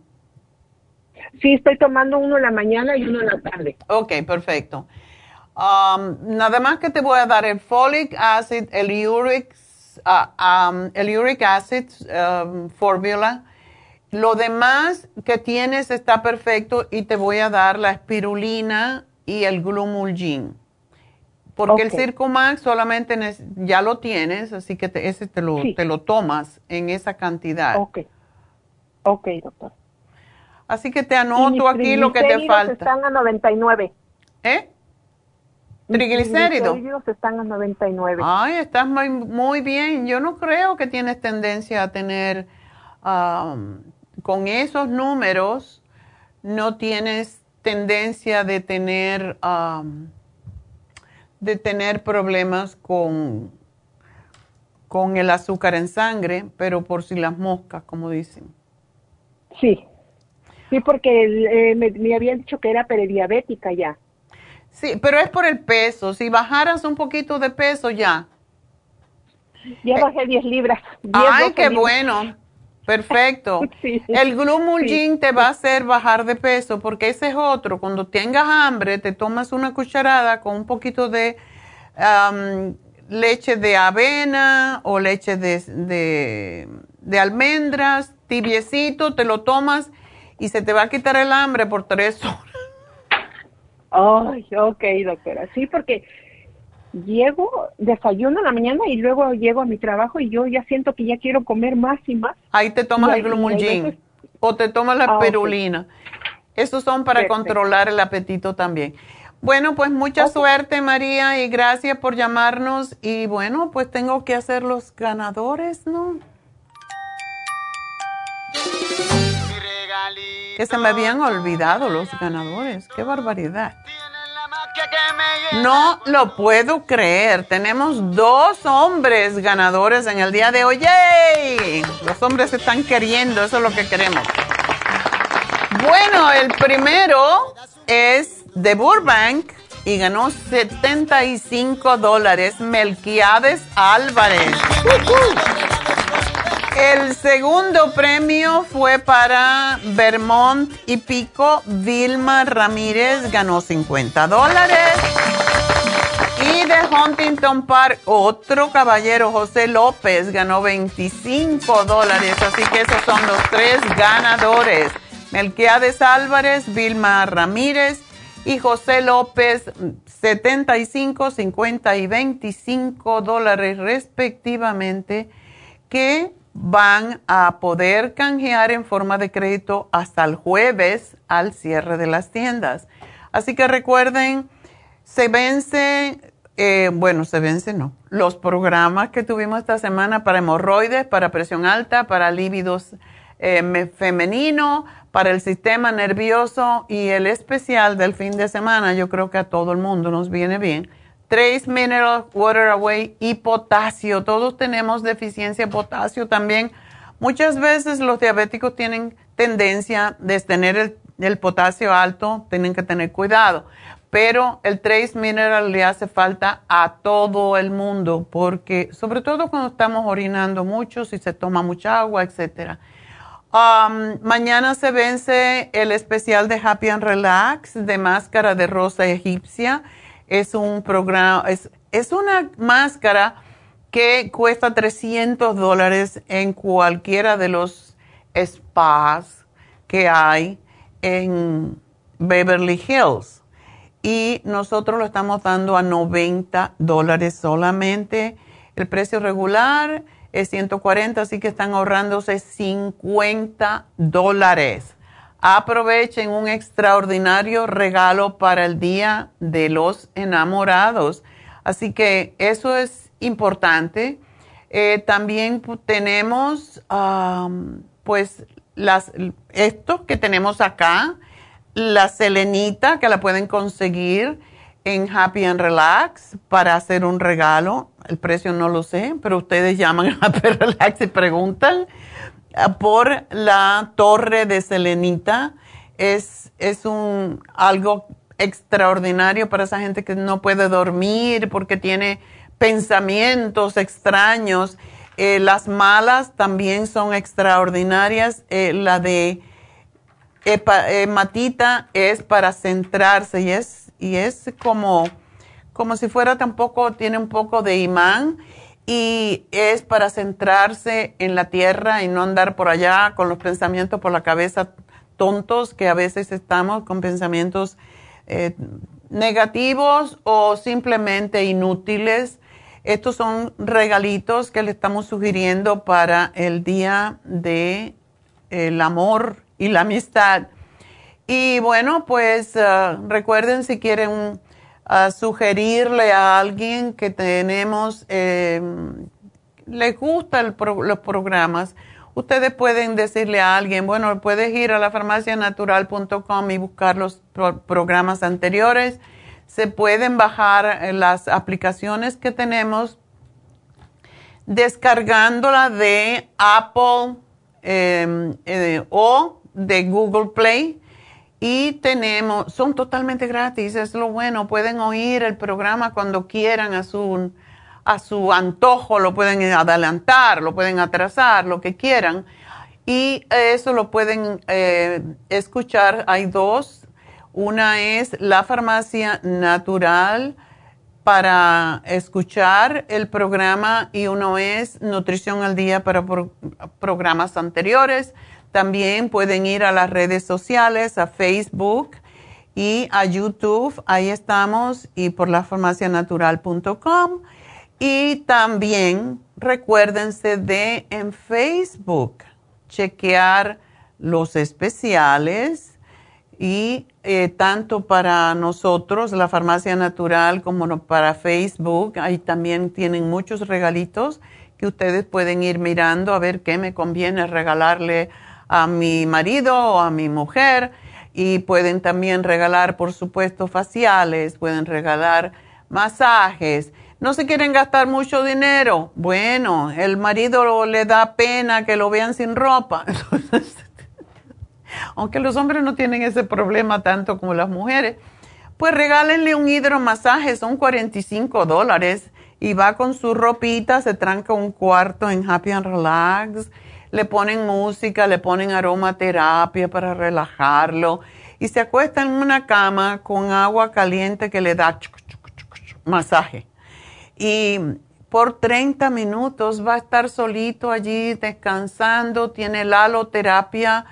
Sí, estoy tomando uno en la mañana y uno en la tarde.
Ok, perfecto. Um, nada más que te voy a dar el folic acid, el uric, uh, um, el uric acid um, formula. Lo demás que tienes está perfecto y te voy a dar la espirulina y el glumulgin. Porque el Circumax solamente ya lo tienes, así que ese te lo, te lo tomas en esa cantidad.
Ok. Ok, doctor.
Así que te anoto aquí lo que te falta.
están a 99.
¿Eh? Triglicéridos.
están a 99.
Ay, estás muy, muy, bien. Yo no creo que tienes tendencia a tener, con esos números, no tienes tendencia de tener, de tener problemas con, con el azúcar en sangre, pero por si las moscas, como dicen.
Sí, sí, porque eh, me, me habían dicho que era prediabética ya.
Sí, pero es por el peso. Si bajaras un poquito de peso, ya.
Ya bajé 10 libras.
Ay, qué bueno. Perfecto. el Glumulgin te va a hacer bajar de peso porque ese es otro. Cuando tengas hambre, te tomas una cucharada con un poquito de leche de avena o leche de, de almendras, tibiecito, te lo tomas y se te va a quitar el hambre por tres horas.
Ay, ok, doctora. Sí, porque llego, desayuno en la mañana y luego llego a mi trabajo y yo ya siento que ya quiero comer más y más.
Ahí te tomas el glumulgin o te tomas la ah, perulina. Estos son para controlar el apetito también. Bueno, pues mucha suerte María y gracias por llamarnos y bueno, pues tengo que hacer los ganadores, ¿no? Que se me habían olvidado los ganadores, qué barbaridad. No lo puedo creer. Tenemos dos hombres ganadores en el día de hoy. ¡Yay! Los hombres están queriendo, eso es lo que queremos. Bueno, el primero es de Burbank y ganó 75 dólares. Melquiades Álvarez. El segundo premio fue para Vermont y Pico. Vilma Ramírez ganó 50 dólares. Y de Huntington Park, otro caballero, José López, ganó 25 dólares. Así que esos son los tres ganadores. Melquiades Álvarez, Vilma Ramírez y José López, 75, 50 y 25 dólares respectivamente, que van a poder canjear en forma de crédito hasta el jueves al cierre de las tiendas. Así que recuerden, se vence, eh, bueno, se vence no, los programas que tuvimos esta semana para hemorroides, para presión alta, para lívidos eh, femenino, para el sistema nervioso y el especial del fin de semana, yo creo que a todo el mundo nos viene bien Trace Mineral Water Away y potasio. Todos tenemos deficiencia de potasio también. Muchas veces los diabéticos tienen tendencia de tener el, potasio alto, tienen que tener cuidado. Pero el Trace Mineral le hace falta a todo el mundo porque, sobre todo cuando estamos orinando mucho, si se toma mucha agua, etc. Um, mañana se vence el especial de Happy and Relax de máscara de rosa egipcia es un programa, es, es una máscara que cuesta 300 dólares en cualquiera de los spas que hay en Beverly Hills. Y nosotros lo estamos dando a 90 dólares solamente. El precio regular es 140, así que están ahorrándose 50 dólares. Aprovechen un extraordinario regalo para el Día de los Enamorados. Así que eso es importante. Eh, también tenemos, pues, las, esto que tenemos acá, la selenita que la pueden conseguir en Happy and Relax para hacer un regalo. El precio no lo sé, pero ustedes llaman a Happy Relax y preguntan por la torre de Selenita. Es, es un, algo extraordinario para esa gente que no puede dormir porque tiene pensamientos extraños. Eh, las malas también son extraordinarias. Eh, la de hematita es para centrarse y es, y es como, como si fuera tampoco, tiene un poco de imán y es para centrarse en la tierra y no andar por allá con los pensamientos por la cabeza tontos que a veces estamos con pensamientos eh, negativos o simplemente inútiles. Estos son regalitos que le estamos sugiriendo para el día de el amor y la amistad. Y bueno, pues eh, recuerden si quieren a sugerirle a alguien que tenemos, eh, le gustan los programas, ustedes pueden decirle a alguien, bueno, puedes ir a la farmacianatural.com y buscar los programas anteriores. Se pueden bajar eh, las aplicaciones que tenemos descargándola de Apple em, eh, o de Google Play y tenemos, son totalmente gratis, es lo bueno, pueden oír el programa cuando quieran a su, a su antojo, lo pueden adelantar, lo pueden atrasar, lo que quieran. Y eso lo pueden eh, escuchar, hay dos, una es la farmacia natural para escuchar el programa y uno es nutrición al día para programas anteriores. También pueden ir a las redes sociales, a Facebook y a YouTube. Ahí estamos y por la farmacianatural.com. Y también recuérdense de en Facebook chequear los especiales y eh, tanto para nosotros, la farmacia natural, como para Facebook, ahí también tienen muchos regalitos que ustedes pueden ir mirando a ver qué me conviene regalarle a mi marido o a mi mujer. Y pueden también regalar, por supuesto, faciales, pueden regalar masajes. No se quieren gastar mucho dinero. Bueno, el marido le da pena que lo vean sin ropa. aunque los hombres no tienen ese problema tanto como las mujeres, pues regálenle un hidromasaje, son 45 dólares y va con su ropita, se tranca un cuarto en Happy and Relax, le ponen música, le ponen aromaterapia para relajarlo y se acuesta en una cama con agua caliente que le da masaje. Y por 30 minutos va a estar solito allí descansando, tiene la aloterapia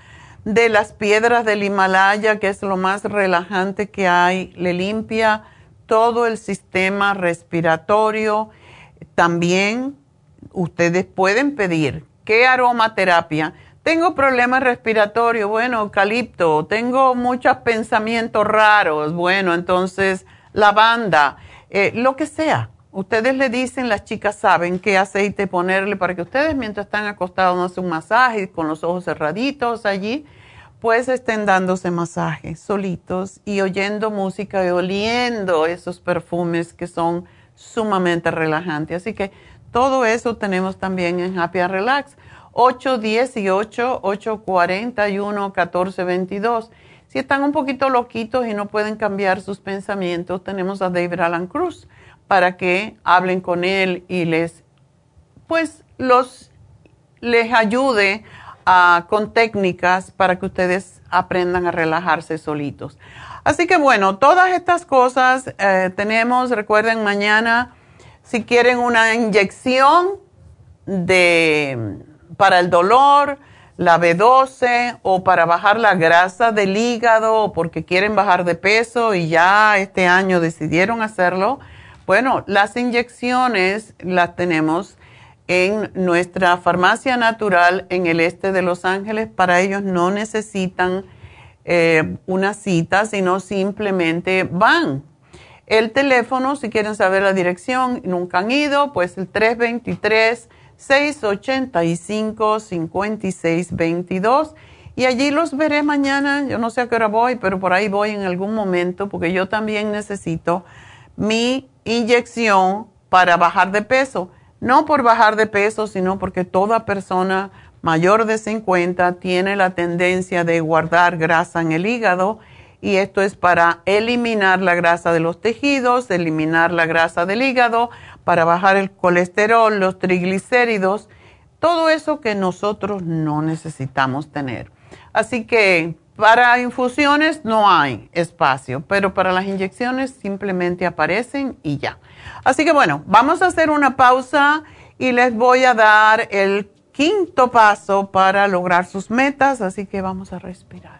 de las piedras del Himalaya, que es lo más relajante que hay, le limpia todo el sistema respiratorio. También ustedes pueden pedir, ¿qué aromaterapia? Tengo problemas respiratorios, bueno, eucalipto, tengo muchos pensamientos raros, bueno, entonces lavanda, eh, lo que sea. Ustedes le dicen, las chicas saben qué aceite ponerle para que ustedes mientras están acostados no hacen un masaje con los ojos cerraditos allí, pues estén dándose masajes solitos y oyendo música y oliendo esos perfumes que son sumamente relajantes. Así que todo eso tenemos también en Happy Relax. 818-841-1422. Si están un poquito loquitos y no pueden cambiar sus pensamientos, tenemos a David Alan Cruz para que hablen con él y les, pues, los, les ayude con técnicas para que ustedes aprendan a relajarse solitos. Así que bueno, todas estas cosas eh, tenemos, recuerden mañana, si quieren una inyección de, para el dolor, la B12 o para bajar la grasa del hígado o porque quieren bajar de peso y ya este año decidieron hacerlo, bueno, las inyecciones las tenemos en nuestra farmacia natural en el este de Los Ángeles. Para ellos no necesitan eh, una cita, sino simplemente van. El teléfono, si quieren saber la dirección, nunca han ido, pues el 323-685-5622. Y allí los veré mañana. Yo no sé a qué hora voy, pero por ahí voy en algún momento, porque yo también necesito mi inyección para bajar de peso. No por bajar de peso, sino porque toda persona mayor de 50 tiene la tendencia de guardar grasa en el hígado y esto es para eliminar la grasa de los tejidos, eliminar la grasa del hígado, para bajar el colesterol, los triglicéridos, todo eso que nosotros no necesitamos tener. Así que para infusiones no hay espacio, pero para las inyecciones simplemente aparecen y ya. Así que bueno, vamos a hacer una pausa y les voy a dar el quinto paso para lograr sus metas, así que vamos a respirar.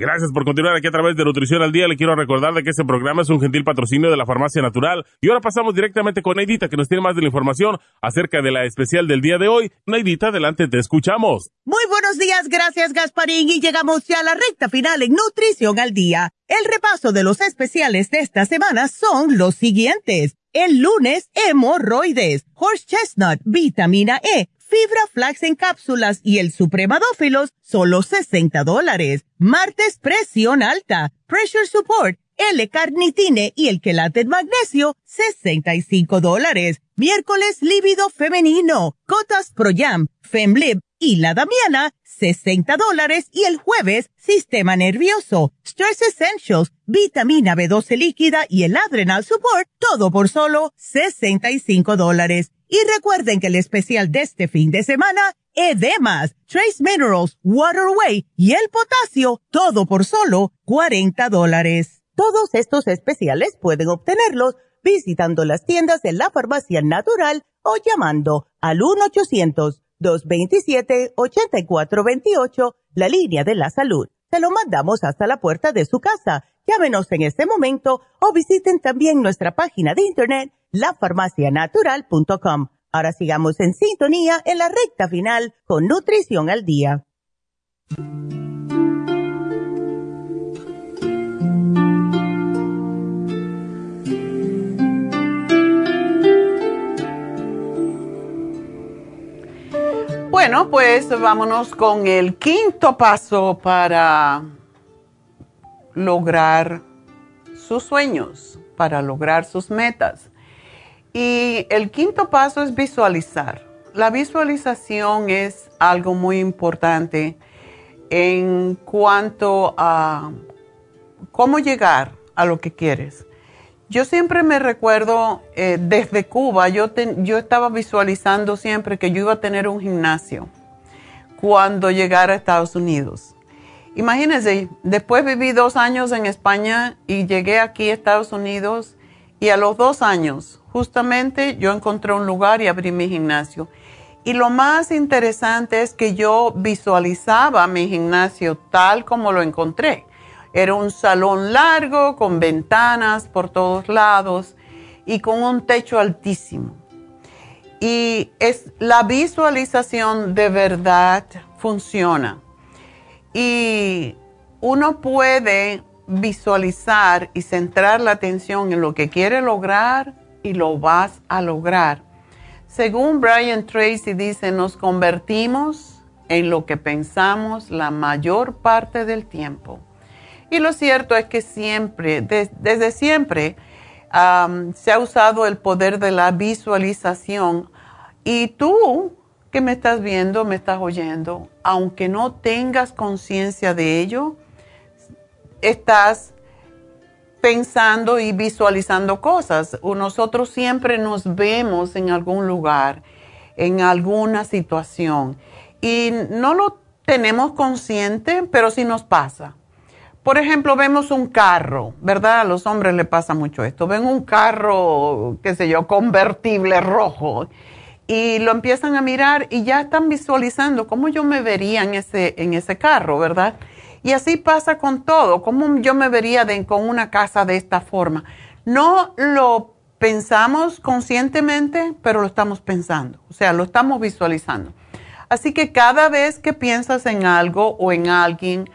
Gracias por continuar aquí a través de Nutrición al Día. Le quiero recordar de que este programa es un gentil patrocinio de la Farmacia Natural. Y ahora pasamos directamente con Neidita, que nos tiene más de la información acerca de la especial del día de hoy. Neidita, adelante, te escuchamos.
Muy buenos días, gracias Gasparín. Y llegamos ya a la recta final en Nutrición al Día. El repaso de los especiales de esta semana son los siguientes. El lunes, hemorroides, horse chestnut, vitamina E fibra flax en cápsulas y el supremadófilos, solo 60 dólares. Martes, presión alta, pressure support, L-carnitine y el quelate magnesio, 65 dólares. Miércoles, líbido femenino, cotas pro jam, femlib y la damiana, 60 dólares. Y el jueves, sistema nervioso, stress essentials, vitamina B12 líquida y el adrenal support, todo por solo 65 dólares. Y recuerden que el especial de este fin de semana, edemas, trace minerals, waterway y el potasio, todo por solo 40 dólares. Todos estos especiales pueden obtenerlos visitando las tiendas de la farmacia natural o llamando al 1-800-227-8428, la línea de la salud. Se lo mandamos hasta la puerta de su casa. Llámenos en este momento o visiten también nuestra página de internet lafarmacianatural.com. Ahora sigamos en sintonía en la recta final con Nutrición al Día.
Bueno, pues vámonos con el quinto paso para lograr sus sueños, para lograr sus metas. Y el quinto paso es visualizar. La visualización es algo muy importante en cuanto a cómo llegar a lo que quieres. Yo siempre me recuerdo eh, desde Cuba, yo, yo estaba visualizando siempre que yo iba a tener un gimnasio cuando llegara a Estados Unidos. Imagínense, después viví dos años en España y llegué aquí a Estados Unidos y a los dos años justamente yo encontré un lugar y abrí mi gimnasio. Y lo más interesante es que yo visualizaba mi gimnasio tal como lo encontré. Era un salón largo con ventanas por todos lados y con un techo altísimo. Y es la visualización de verdad funciona. Y uno puede visualizar y centrar la atención en lo que quiere lograr y lo vas a lograr. Según Brian Tracy dice, nos convertimos en lo que pensamos la mayor parte del tiempo. Y lo cierto es que siempre, desde siempre, se ha usado el poder de la visualización. Y tú que me estás viendo, me estás oyendo, aunque no tengas conciencia de ello, estás pensando y visualizando cosas. Nosotros siempre nos vemos en algún lugar, en alguna situación y no lo tenemos consciente, pero sí nos pasa. Por ejemplo, vemos un carro, ¿verdad? A los hombres le pasa mucho esto. Ven un carro, qué sé yo, convertible rojo y lo empiezan a mirar y ya están visualizando cómo yo me vería en ese, en ese carro, ¿verdad? Y así pasa con todo. ¿Cómo yo me vería con una casa de esta forma? No lo pensamos conscientemente, pero lo estamos pensando. O sea, lo estamos visualizando. Así que cada vez que piensas en algo o en alguien,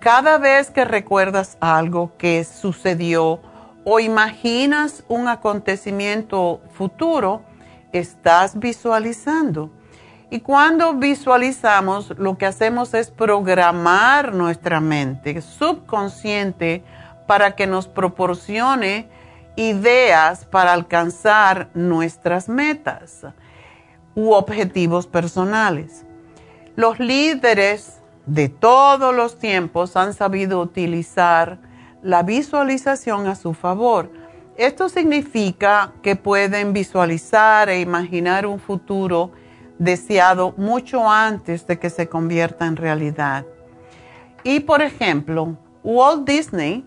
cada vez que recuerdas algo que sucedió o imaginas un acontecimiento futuro, estás visualizando. Y cuando visualizamos, lo que hacemos es programar nuestra mente subconsciente para que nos proporcione ideas para alcanzar nuestras metas u objetivos personales. Los líderes de todos los tiempos han sabido utilizar la visualización a su favor. Esto significa que pueden visualizar e imaginar un futuro deseado mucho antes de que se convierta en realidad. Y por ejemplo, Walt Disney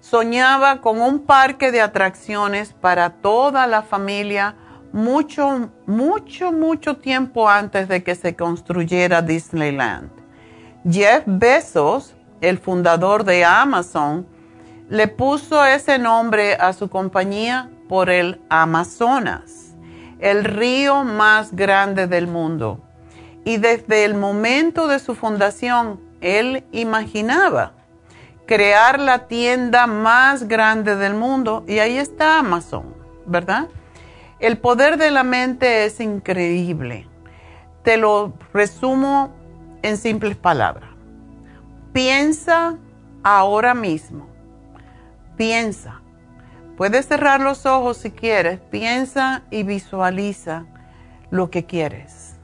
soñaba con un parque de atracciones para toda la familia mucho, mucho, mucho tiempo antes de que se construyera Disneyland. Jeff Bezos el fundador de Amazon, le puso ese nombre a su compañía por el Amazonas, el río más grande del mundo. Y desde el momento de su fundación, él imaginaba crear la tienda más grande del mundo y ahí está Amazon, ¿verdad? El poder de la mente es increíble. Te lo resumo en simples palabras. Piensa ahora mismo. Piensa. Puedes cerrar los ojos si quieres. Piensa y visualiza lo que quieres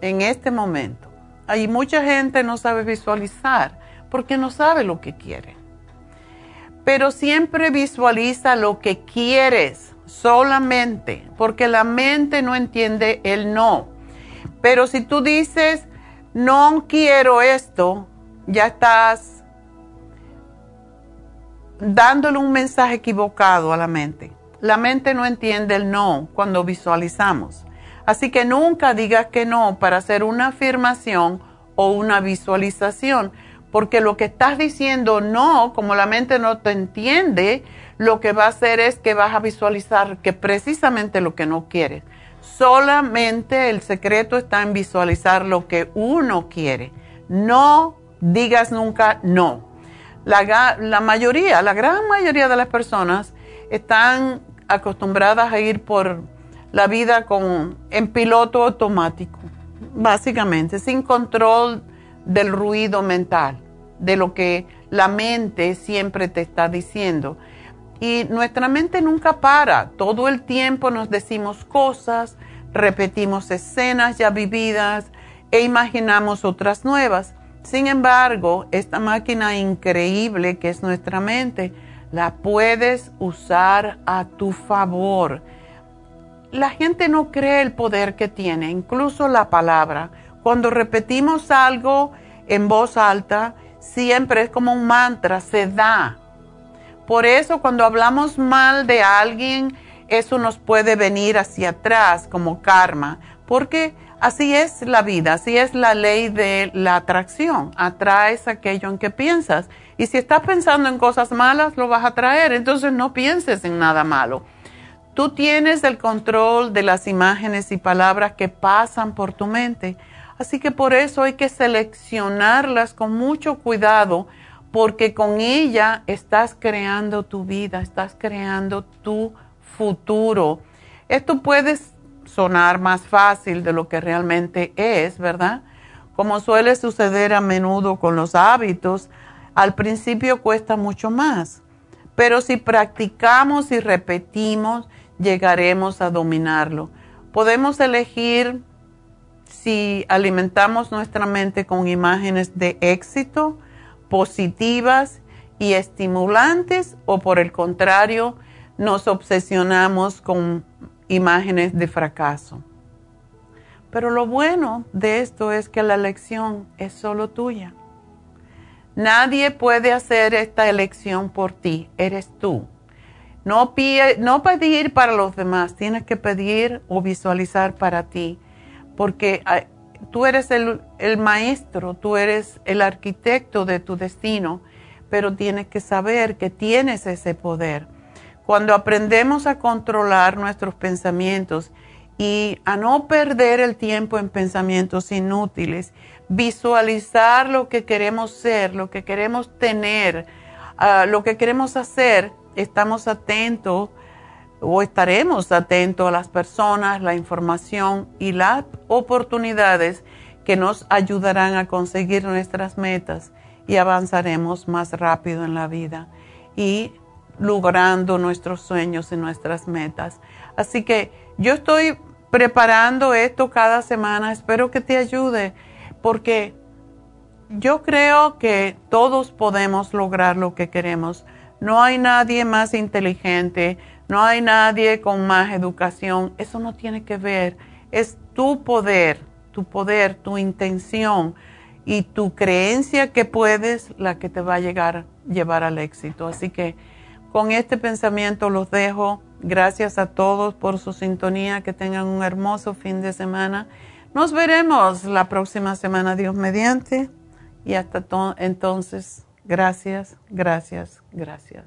en este momento. Hay mucha gente no sabe visualizar porque no sabe lo que quiere. Pero siempre visualiza lo que quieres solamente, porque la mente no entiende el no. Pero si tú dices, no quiero esto, ya estás dándole un mensaje equivocado a la mente. La mente no entiende el no cuando visualizamos. Así que nunca digas que no para hacer una afirmación o una visualización, porque lo que estás diciendo no, como la mente no te entiende, lo que va a hacer es que vas a visualizar que precisamente lo que no quieres. Solamente el secreto está en visualizar lo que uno quiere. No digas nunca no. La, la mayoría, la gran mayoría de las personas están acostumbradas a ir por la vida con, en piloto automático, básicamente, sin control del ruido mental, de lo que la mente siempre te está diciendo. Y nuestra mente nunca para, todo el tiempo nos decimos cosas, repetimos escenas ya vividas e imaginamos otras nuevas. Sin embargo, esta máquina increíble que es nuestra mente, la puedes usar a tu favor. La gente no cree el poder que tiene, incluso la palabra. Cuando repetimos algo en voz alta, siempre es como un mantra, se da. Por eso cuando hablamos mal de alguien, eso nos puede venir hacia atrás como karma, porque así es la vida, así es la ley de la atracción. Atraes aquello en que piensas. Y si estás pensando en cosas malas, lo vas a traer. Entonces no pienses en nada malo. Tú tienes el control de las imágenes y palabras que pasan por tu mente. Así que por eso hay que seleccionarlas con mucho cuidado porque con ella estás creando tu vida, estás creando tu futuro. Esto puede sonar más fácil de lo que realmente es, ¿verdad? Como suele suceder a menudo con los hábitos, al principio cuesta mucho más, pero si practicamos y repetimos, llegaremos a dominarlo. Podemos elegir si alimentamos nuestra mente con imágenes de éxito, positivas y estimulantes o por el contrario nos obsesionamos con imágenes de fracaso. Pero lo bueno de esto es que la elección es solo tuya. Nadie puede hacer esta elección por ti, eres tú. No, no pedir para los demás, tienes que pedir o visualizar para ti, porque tú eres el, maestro, tú eres el arquitecto de tu destino, pero tienes que saber que tienes ese poder. Cuando aprendemos a controlar nuestros pensamientos y a no perder el tiempo en pensamientos inútiles, visualizar lo que queremos ser, lo que queremos tener, ah, lo que queremos hacer, estamos atentos o estaremos atentos a las personas, la información y las oportunidades que nos ayudarán a conseguir nuestras metas y avanzaremos más rápido en la vida. Y logrando nuestros sueños y nuestras metas. Así que yo estoy preparando esto cada semana, espero que te ayude porque yo creo que todos podemos lograr lo que queremos. No hay nadie más inteligente, no hay nadie con más educación. Eso no tiene que ver. Es tu poder, tu poder, tu intención y tu creencia que puedes la que te va a llegar, llevar al éxito. Así que con este pensamiento los dejo. Gracias a todos por su sintonía. Que tengan un hermoso fin de semana. Nos veremos la próxima semana, Dios mediante. Y hasta entonces, Gracias, gracias, gracias.